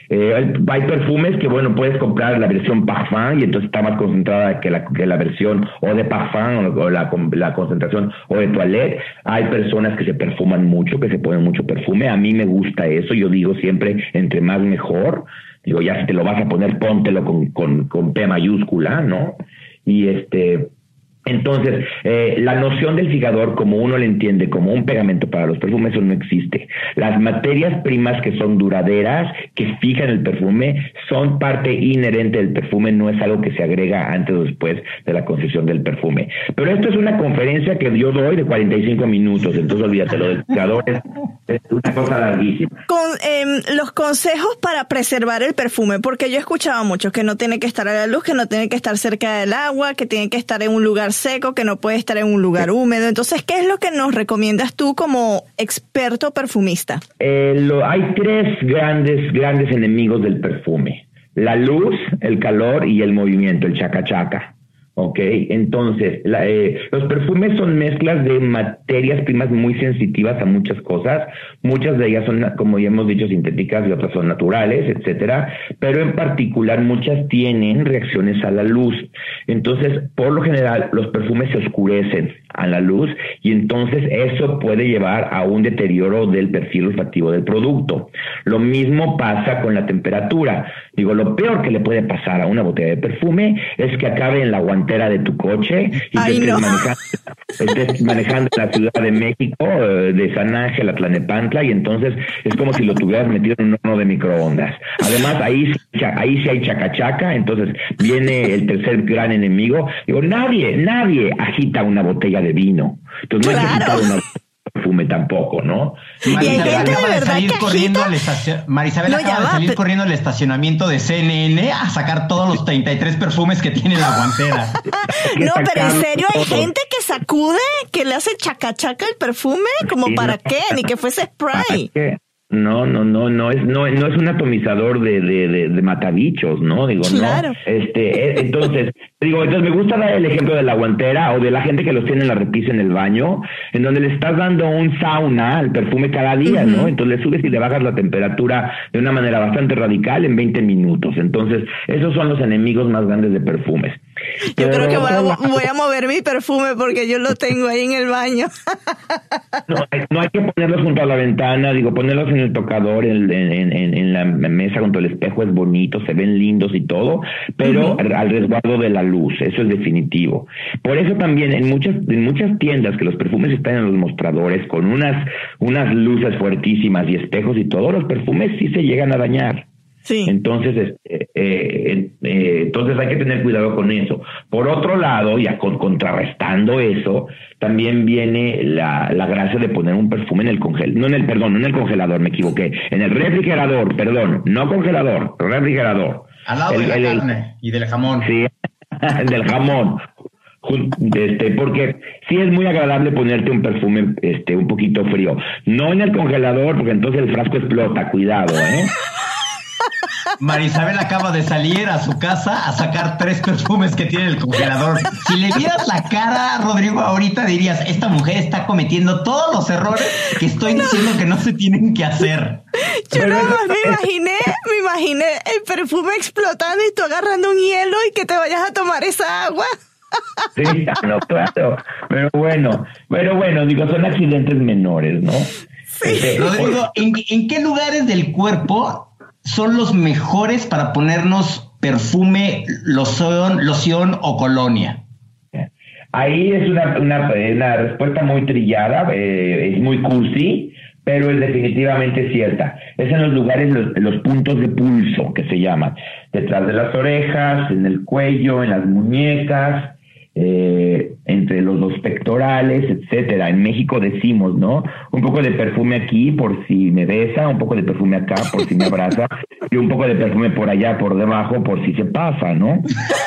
Eh, hay, perfumes que, bueno, puedes comprar la versión parfum y entonces está más concentrada que la, que la versión o de parfum o, la, la, concentración o de toilette. Hay personas que se perfuman mucho, que se ponen mucho perfume. A mí me gusta eso. Yo digo siempre, entre más mejor. Digo, ya si te lo vas a poner, póntelo con, con, con P mayúscula, ¿no? Y este, entonces, eh, la noción del fijador, como uno le entiende, como un pegamento para los perfumes, eso no existe. Las materias primas que son duraderas, que fijan el perfume, son parte inherente del perfume, no es algo que se agrega antes o después de la concesión del perfume. Pero esto es una conferencia que yo doy de 45 minutos, entonces olvídate, lo de fijadores Es una cosa larguísima. Con em, los consejos para preservar el perfume, porque yo he escuchado mucho que no tiene que estar a la luz, que no tiene que estar cerca del agua, que tiene que estar en un lugar seco, que no puede estar en un lugar húmedo. Entonces, ¿qué es lo que nos recomiendas tú como experto perfumista? Eh, lo- hay tres grandes, grandes enemigos del perfume. La luz, el calor y el movimiento, el chaca-chaca. ¿Ok? Entonces, la, eh, los perfumes son mezclas de materias primas muy sensitivas a muchas cosas. Muchas de ellas son, como ya hemos dicho, sintéticas y otras son naturales, etcétera. Pero en particular, muchas tienen reacciones a la luz. Entonces, por lo general, los perfumes se oscurecen a la luz y entonces eso puede llevar a un deterioro del perfil olfativo del producto. Lo mismo pasa con la temperatura. Digo, lo peor que le puede pasar a una botella de perfume es que acabe en la guantera de tu coche y Ay, estés, no. manejando, estés manejando en la Ciudad de México, eh, de San Ángel a Tlanepantla, y entonces es como si lo tuvieras metido en un horno de microondas. Además, ahí, sí- ahí sí hay chacachaca, entonces viene el tercer gran enemigo. Digo, nadie, nadie agita una botella de vino. Entonces no hay que Claro. agitar una botella perfume tampoco, ¿no? Y hay gente de acaba de salir que corriendo al Marisabel No, acaba de salir pero- corriendo al estacionamiento de CNN a sacar todos los 33 perfumes que tiene la guantera. No, pero en serio hay gente que sacude, que le hace chacachaca el perfume, como Sí, para no. qué, ni que fuese spray. ¿Qué? No, no, no, no es, no, no es un atomizador de, de, de, de matabichos, ¿no? Digo, Claro. no. Este, eh, entonces, digo, entonces me gusta dar el ejemplo de la guantera o de la gente que los tiene en la repisa en el baño, en donde le estás dando un sauna al perfume cada día, ¿no? Entonces le subes y le bajas la temperatura de una manera bastante radical en 20 minutos. Entonces, esos son los enemigos más grandes de perfumes. Yo creo que voy a, voy a mover mi perfume porque yo lo tengo ahí en el baño. No hay, no hay que ponerlos junto a la ventana, digo, ponerlos en el tocador, en, en, en- en la mesa junto al espejo es bonito, se ven lindos y todo, pero al- al resguardo de la luz, eso es definitivo. Por eso también en muchas, en muchas tiendas que los perfumes están en los mostradores con unas, unas luces fuertísimas y espejos y todo, los perfumes sí se llegan a dañar. Sí. Entonces, este, eh, eh, entonces hay que tener cuidado con eso. Por otro lado, ya con, contrarrestando eso, también viene la, la gracia de poner un perfume en el congelador, no en el, perdón, no en el congelador, me equivoqué, en el refrigerador, perdón, no congelador, refrigerador. Al lado de la el- carne y del jamón. Sí, del jamón. Este, porque sí es muy agradable ponerte un perfume este un poquito frío. No en el congelador, porque entonces el frasco explota, cuidado, ¿eh? Marisabel acaba de salir a su casa a sacar tres perfumes que tiene el congelador. Si le vieras la cara, Rodrigo, ahorita dirías, esta mujer está cometiendo todos los errores que estoy diciendo que no se tienen que hacer. Yo Pero nada más me imaginé, me imaginé el perfume explotando y tú agarrando un hielo y que te vayas a tomar esa agua. Sí, no, claro. Pero bueno, pero bueno, digo, son accidentes menores, ¿no? Este, Rodrigo, ¿en, en qué lugares del cuerpo son los mejores para ponernos perfume, loción, loción o colonia? Ahí es una, una, respuesta muy trillada, eh, es muy cursi, pero es definitivamente cierta. Es en los lugares, los puntos de pulso que se llaman, detrás de las orejas, en el cuello, en las muñecas, eh, entre los dos pectorales, etcétera. En México decimos, ¿no? Un poco de perfume aquí por si me besa, un poco de perfume acá por si me abraza, y un poco de perfume por allá, por debajo, por si se pasa, ¿no?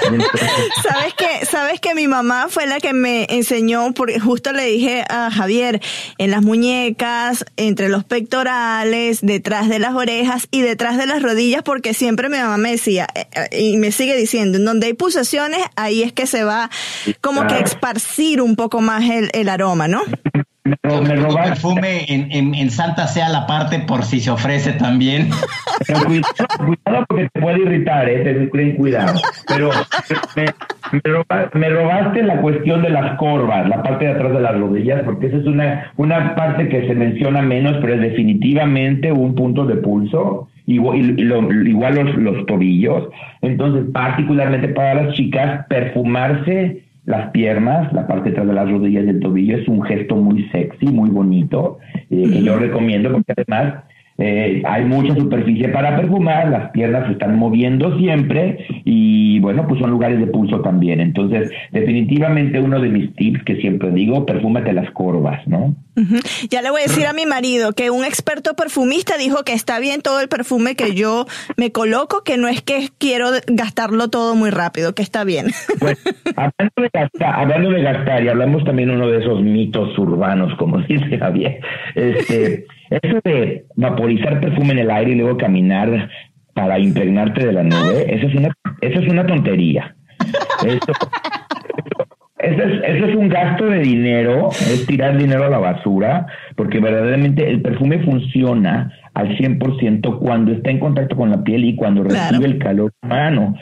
Entonces, ¿Sabes que Sabes que mi mamá fue la que me enseñó, porque justo le dije a Javier, en las muñecas, entre los pectorales, detrás de las orejas y detrás de las rodillas, porque siempre mi mamá me decía, eh, eh, y me sigue diciendo, en donde hay pulsaciones, ahí es que se va como que esparcir un poco más el, el aroma, ¿no? me, ro- me Pongo robaste. perfume en, en, en Santa Sea la parte por si se ofrece también. Pero cuidado, cuidado porque te puede irritar, ¿eh? Ten, ten cuidado. Pero me, me roba- me robaste la cuestión de las corvas, la parte de atrás de las rodillas, porque esa es una, una parte que se menciona menos, pero es definitivamente un punto de pulso. Igual, y lo- igual los, los tobillos. Entonces, particularmente para las chicas, perfumarse las piernas, la parte de atrás de las rodillas y el tobillo es un gesto muy sexy, muy bonito, eh, que yo recomiendo porque además eh, hay mucha superficie para perfumar, las piernas se están moviendo siempre y bueno, pues son lugares de pulso también. Entonces, definitivamente uno de mis tips que siempre digo, perfúmate las corvas, ¿no? Ya le voy a decir a mi marido que un experto perfumista dijo que está bien todo el perfume que yo me coloco, que no es que quiero gastarlo todo muy rápido, que está bien. Bueno, hablando de, gastar, hablando de gastar, y hablamos también uno de esos mitos urbanos, como dice Javier, este, eso de vaporizar perfume en el aire y luego caminar para impregnarte de la nube, eso es una, eso es una tontería. Eso es, eso es un gasto de dinero, es tirar dinero a la basura, porque verdaderamente el perfume funciona al 100% cuando está en contacto con la piel y cuando Claro. recibe el calor humano.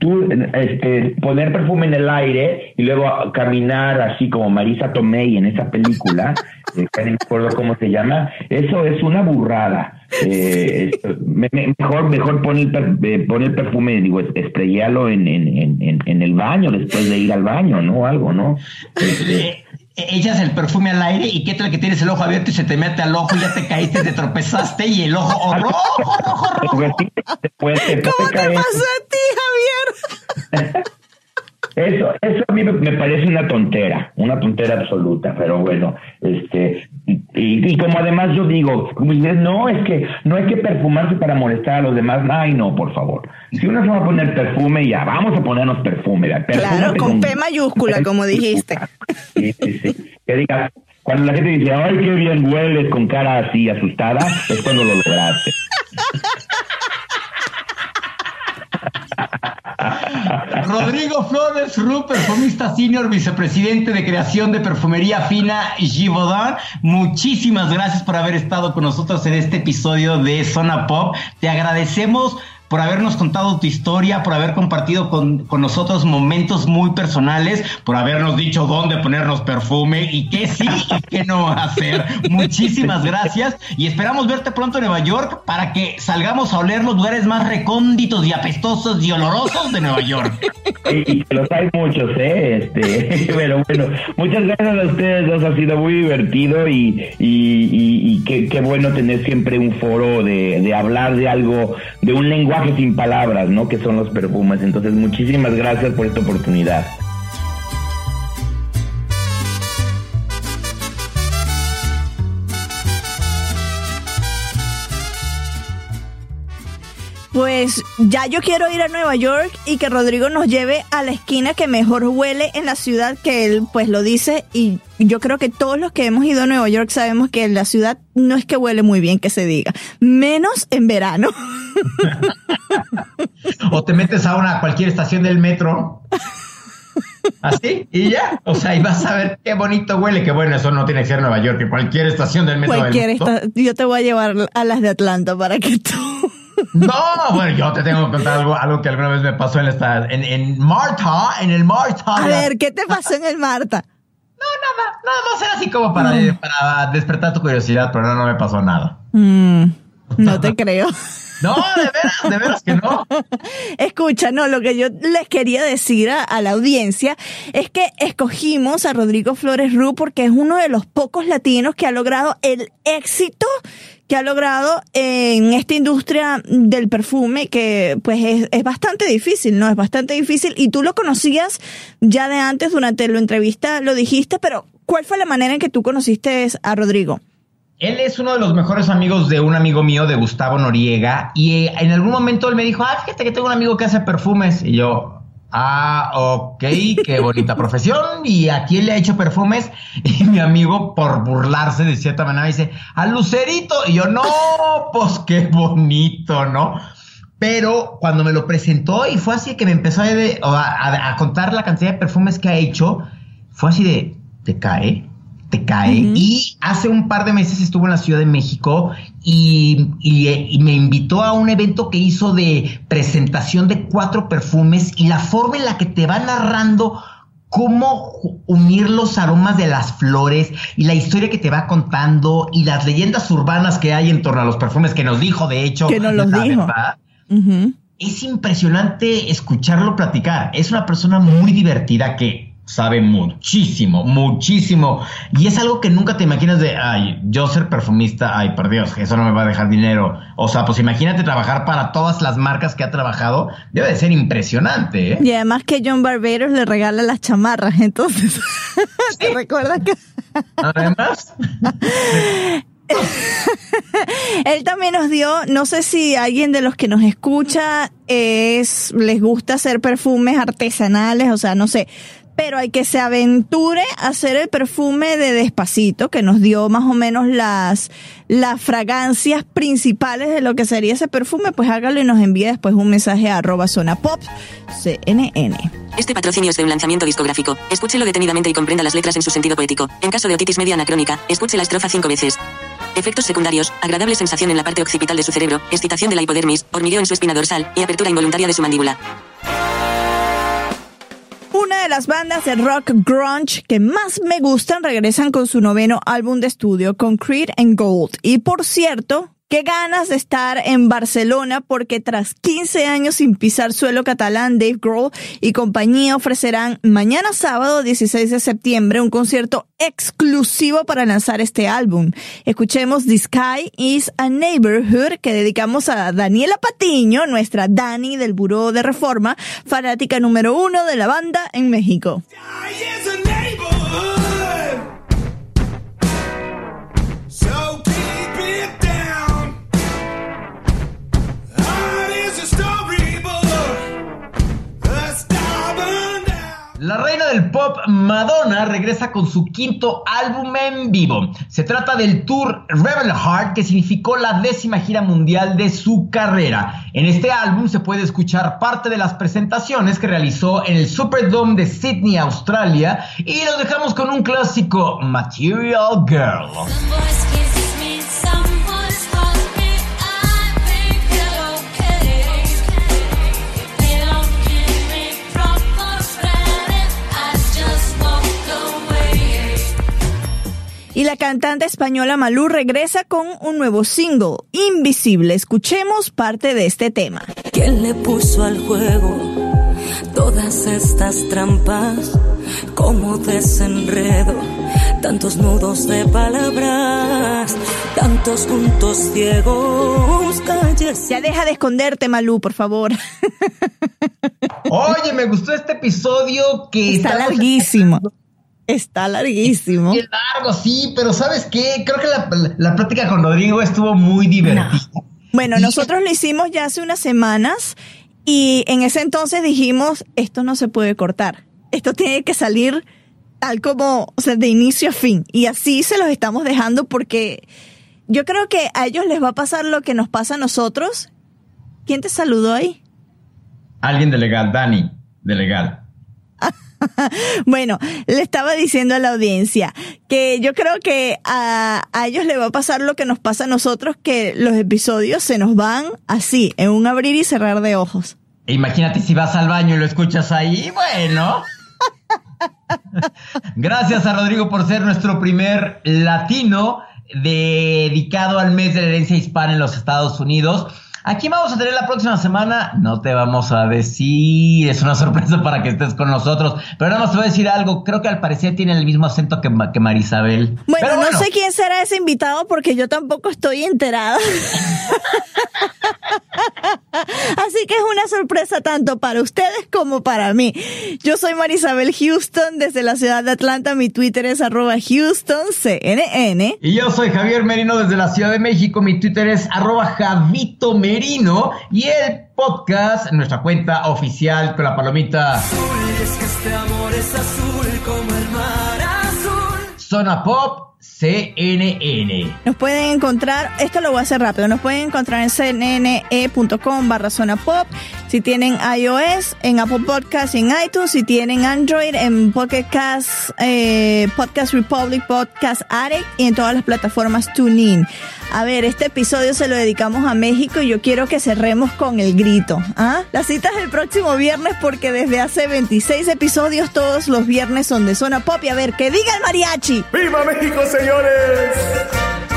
Tú, este, poner perfume en el aire y luego caminar así como Marisa Tomei en esa película, eh, no me acuerdo cómo se llama, eso es una burrada. Eh, me- me- mejor mejor pon el, eh, pon el perfume, digo, es- estrellalo en, en, en, en- el baño después de ir al baño, ¿no? Algo, ¿no? Este, echas el perfume al aire y qué tal que tienes el ojo abierto y se te mete al ojo y ya te caíste, te tropezaste y el ojo oh, rojo, rojo, rojo. pues sí, después te ¿Cómo te caer. pasó a ti, Javier? Eso, eso a mí me parece una tontera, una tontera absoluta, pero bueno, este, y, y como además yo digo, como dices, no, es que no hay que perfumarse para molestar a los demás, ay no, por favor, si uno se va a poner perfume, ya, vamos a ponernos perfume, Claro, con P mayúscula, como dijiste. Sí, sí, sí. Que digas, cuando la gente dice, ay, qué bien hueles con cara así asustada, es cuando lo lograste. Rodrigo Flores Ru, perfumista senior, vicepresidente de creación de perfumería fina Givaudan. Muchísimas gracias por haber estado con nosotros en este episodio de Zona Pop. Te agradecemos por habernos contado tu historia, por haber compartido con, con nosotros momentos muy personales, por habernos dicho dónde ponernos perfume y qué sí y qué no hacer. Muchísimas gracias y esperamos verte pronto en Nueva York para que salgamos a oler los lugares más recónditos y apestosos y olorosos de Nueva York. Y que los hay muchos, ¿eh? Este, pero bueno, muchas gracias a ustedes dos, ha sido muy divertido y, y, y- y qué, qué bueno tener siempre un foro de, de hablar de algo, de un lenguaje sin palabras, ¿no? Que son los perfumes. Entonces, muchísimas gracias por esta oportunidad. Pues ya yo quiero ir a Nueva York y que Rodrigo nos lleve a la esquina que mejor huele en la ciudad, que él pues lo dice y yo creo que todos los que hemos ido a Nueva York sabemos que la ciudad no es que huele muy bien que se diga, menos en verano. O te metes a una cualquier estación del metro. Así, y ya. O sea, y vas a ver qué bonito huele. Que bueno, eso no tiene que ser Nueva York, que cualquier estación del metro. del Cualquier mundo. esta- yo te voy a llevar a las de Atlanta para que tú No, bueno, yo te tengo que contar algo, algo que alguna vez me pasó en esta, en, en Marta, en el Marta. A ver, ¿qué te pasó en el Marta? nada, nada más era así como para, para despertar tu curiosidad, pero no, no me pasó nada. Mm, no te creo. No, de veras, de veras que no. Escucha, no, lo que yo les quería decir a, la audiencia es que escogimos a Rodrigo Flores Ru porque es uno de los pocos latinos que ha logrado el éxito que ha logrado en esta industria del perfume que pues es, es bastante difícil, ¿no? Es bastante difícil y tú lo conocías ya de antes durante la entrevista, lo dijiste, pero ¿cuál fue la manera en que tú conociste a Rodrigo? Él es uno de los mejores amigos de un amigo mío, de Gustavo Noriega, y eh, en algún momento él me dijo, ah, fíjate que tengo un amigo que hace perfumes, y yo, ah, ok, qué bonita profesión, y a quién le ha hecho perfumes, y mi amigo, por burlarse de cierta manera, dice, a Lucerito, y yo, no, pues qué bonito, ¿no? Pero cuando me lo presentó y fue así que me empezó a- a contar la cantidad de perfumes que ha hecho, fue así de, ¿te cae? ¿Te cae? Y hace un par de meses estuvo en la Ciudad de México y, y, y me invitó a un evento que hizo de presentación de cuatro perfumes y la forma en la que te va narrando cómo unir los aromas de las flores y la historia que te va contando y las leyendas urbanas que hay en torno a los perfumes que nos dijo, de hecho, Que nos los dijo. Es impresionante escucharlo platicar. Es una persona muy divertida que sabe muchísimo, muchísimo. Y es algo que nunca te imaginas de, ay, yo ser perfumista, ay, por Dios, eso no me va a dejar dinero. O sea, pues imagínate trabajar para todas las marcas que ha trabajado. Debe de ser impresionante, ¿eh? Y además que John Barbados le regala las chamarras, entonces, ¿te recuerdas que? Además. Él también nos dio, no sé si alguien de los que nos escucha es, les gusta hacer perfumes artesanales, o sea, no sé, pero hay que se aventure a hacer el perfume de Despacito, que nos dio más o menos las, las fragancias principales de lo que sería ese perfume, pues hágalo y nos envíe después un mensaje a arroba zona CNN. Este patrocinio es de un lanzamiento discográfico. Escúchelo detenidamente y comprenda las letras en su sentido poético. En caso de otitis media anacrónica, escuche la estrofa cinco veces. Efectos secundarios, agradable sensación en la parte occipital de su cerebro, excitación de la hipodermis, hormigueo en su espina dorsal y apertura involuntaria de su mandíbula. Una de las bandas de rock grunge que más me gustan regresan con su noveno álbum de estudio, Concrete and Gold. Y por cierto, Qué ganas de estar en Barcelona porque tras 15 años sin pisar suelo catalán, Dave Grohl y compañía ofrecerán mañana sábado 16 de septiembre un concierto exclusivo para lanzar este álbum. Escuchemos The Sky is a Neighborhood que dedicamos a Daniela Patiño, nuestra Dani del Buró de Reforma, fanática número uno de la banda en México. La reina del pop Madonna regresa con su quinto álbum en vivo. Se trata del tour Rebel Heart, que significó la décima gira mundial de su carrera. En este álbum se puede escuchar parte de las presentaciones que realizó en el Superdome de Sydney, Australia, y nos dejamos con un clásico, Material Girl. Y la cantante española Malú regresa con un nuevo single, Invisible. Escuchemos parte de este tema. ¿Quién le puso al juego todas estas trampas? como desenredo? Tantos nudos de palabras, tantos puntos ciegos, calles. Ya deja de esconderte, Malú, por favor. Oye, me gustó este episodio que está larguísimo. Está larguísimo. Qué largo, sí, pero ¿sabes qué? Creo que la, la, plática con Rodrigo estuvo muy divertida. Bueno, nosotros lo hicimos ya hace unas semanas y en ese entonces dijimos, esto no se puede cortar. Esto tiene que salir tal como, o sea, de inicio a fin. Y así se los estamos dejando porque yo creo que a ellos les va a pasar lo que nos pasa a nosotros. ¿Quién te saludó ahí? Alguien de legal, Dani, de legal. bueno, le estaba diciendo a la audiencia que yo creo que a, ellos le va a pasar lo que nos pasa a nosotros, que los episodios se nos van así, en un abrir y cerrar de ojos. Imagínate si vas al baño y lo escuchas ahí, bueno. Gracias a Rodrigo por ser nuestro primer latino dedicado al mes de la herencia hispana en los Estados Unidos. Aquí vamos a tener la próxima semana, no te vamos a decir, es una sorpresa para que estés con nosotros, pero nada más te voy a decir algo, creo que al parecer tiene el mismo acento que, que Marisabel. Bueno, no sé quién será ese invitado porque yo tampoco estoy enterada. Así que es una sorpresa tanto para ustedes como para mí. Yo soy Marisabel Houston desde la ciudad de Atlanta. Mi Twitter es arroba HoustonCNN. Y yo soy Javier Merino desde la Ciudad de México. Mi Twitter es arroba Javito Merino. Y el podcast, nuestra cuenta oficial con la palomita. este amor es azul como el mar azul. Zona Pop CNN. Nos pueden encontrar, esto lo voy a hacer rápido, nos pueden encontrar en cnne.com barra zona pop. Si tienen iOS, en Apple Podcasts y en iTunes. Si tienen Android, en Pocket Cast, eh, Podcast Republic, Podcast Addict y en todas las plataformas TuneIn. A ver, este episodio se lo dedicamos a México y yo quiero que cerremos con el grito. ¿ah? La cita es el próximo viernes porque desde hace 26 episodios todos los viernes son de zona pop. Y a ver, que diga el mariachi. ¡Viva México, señores.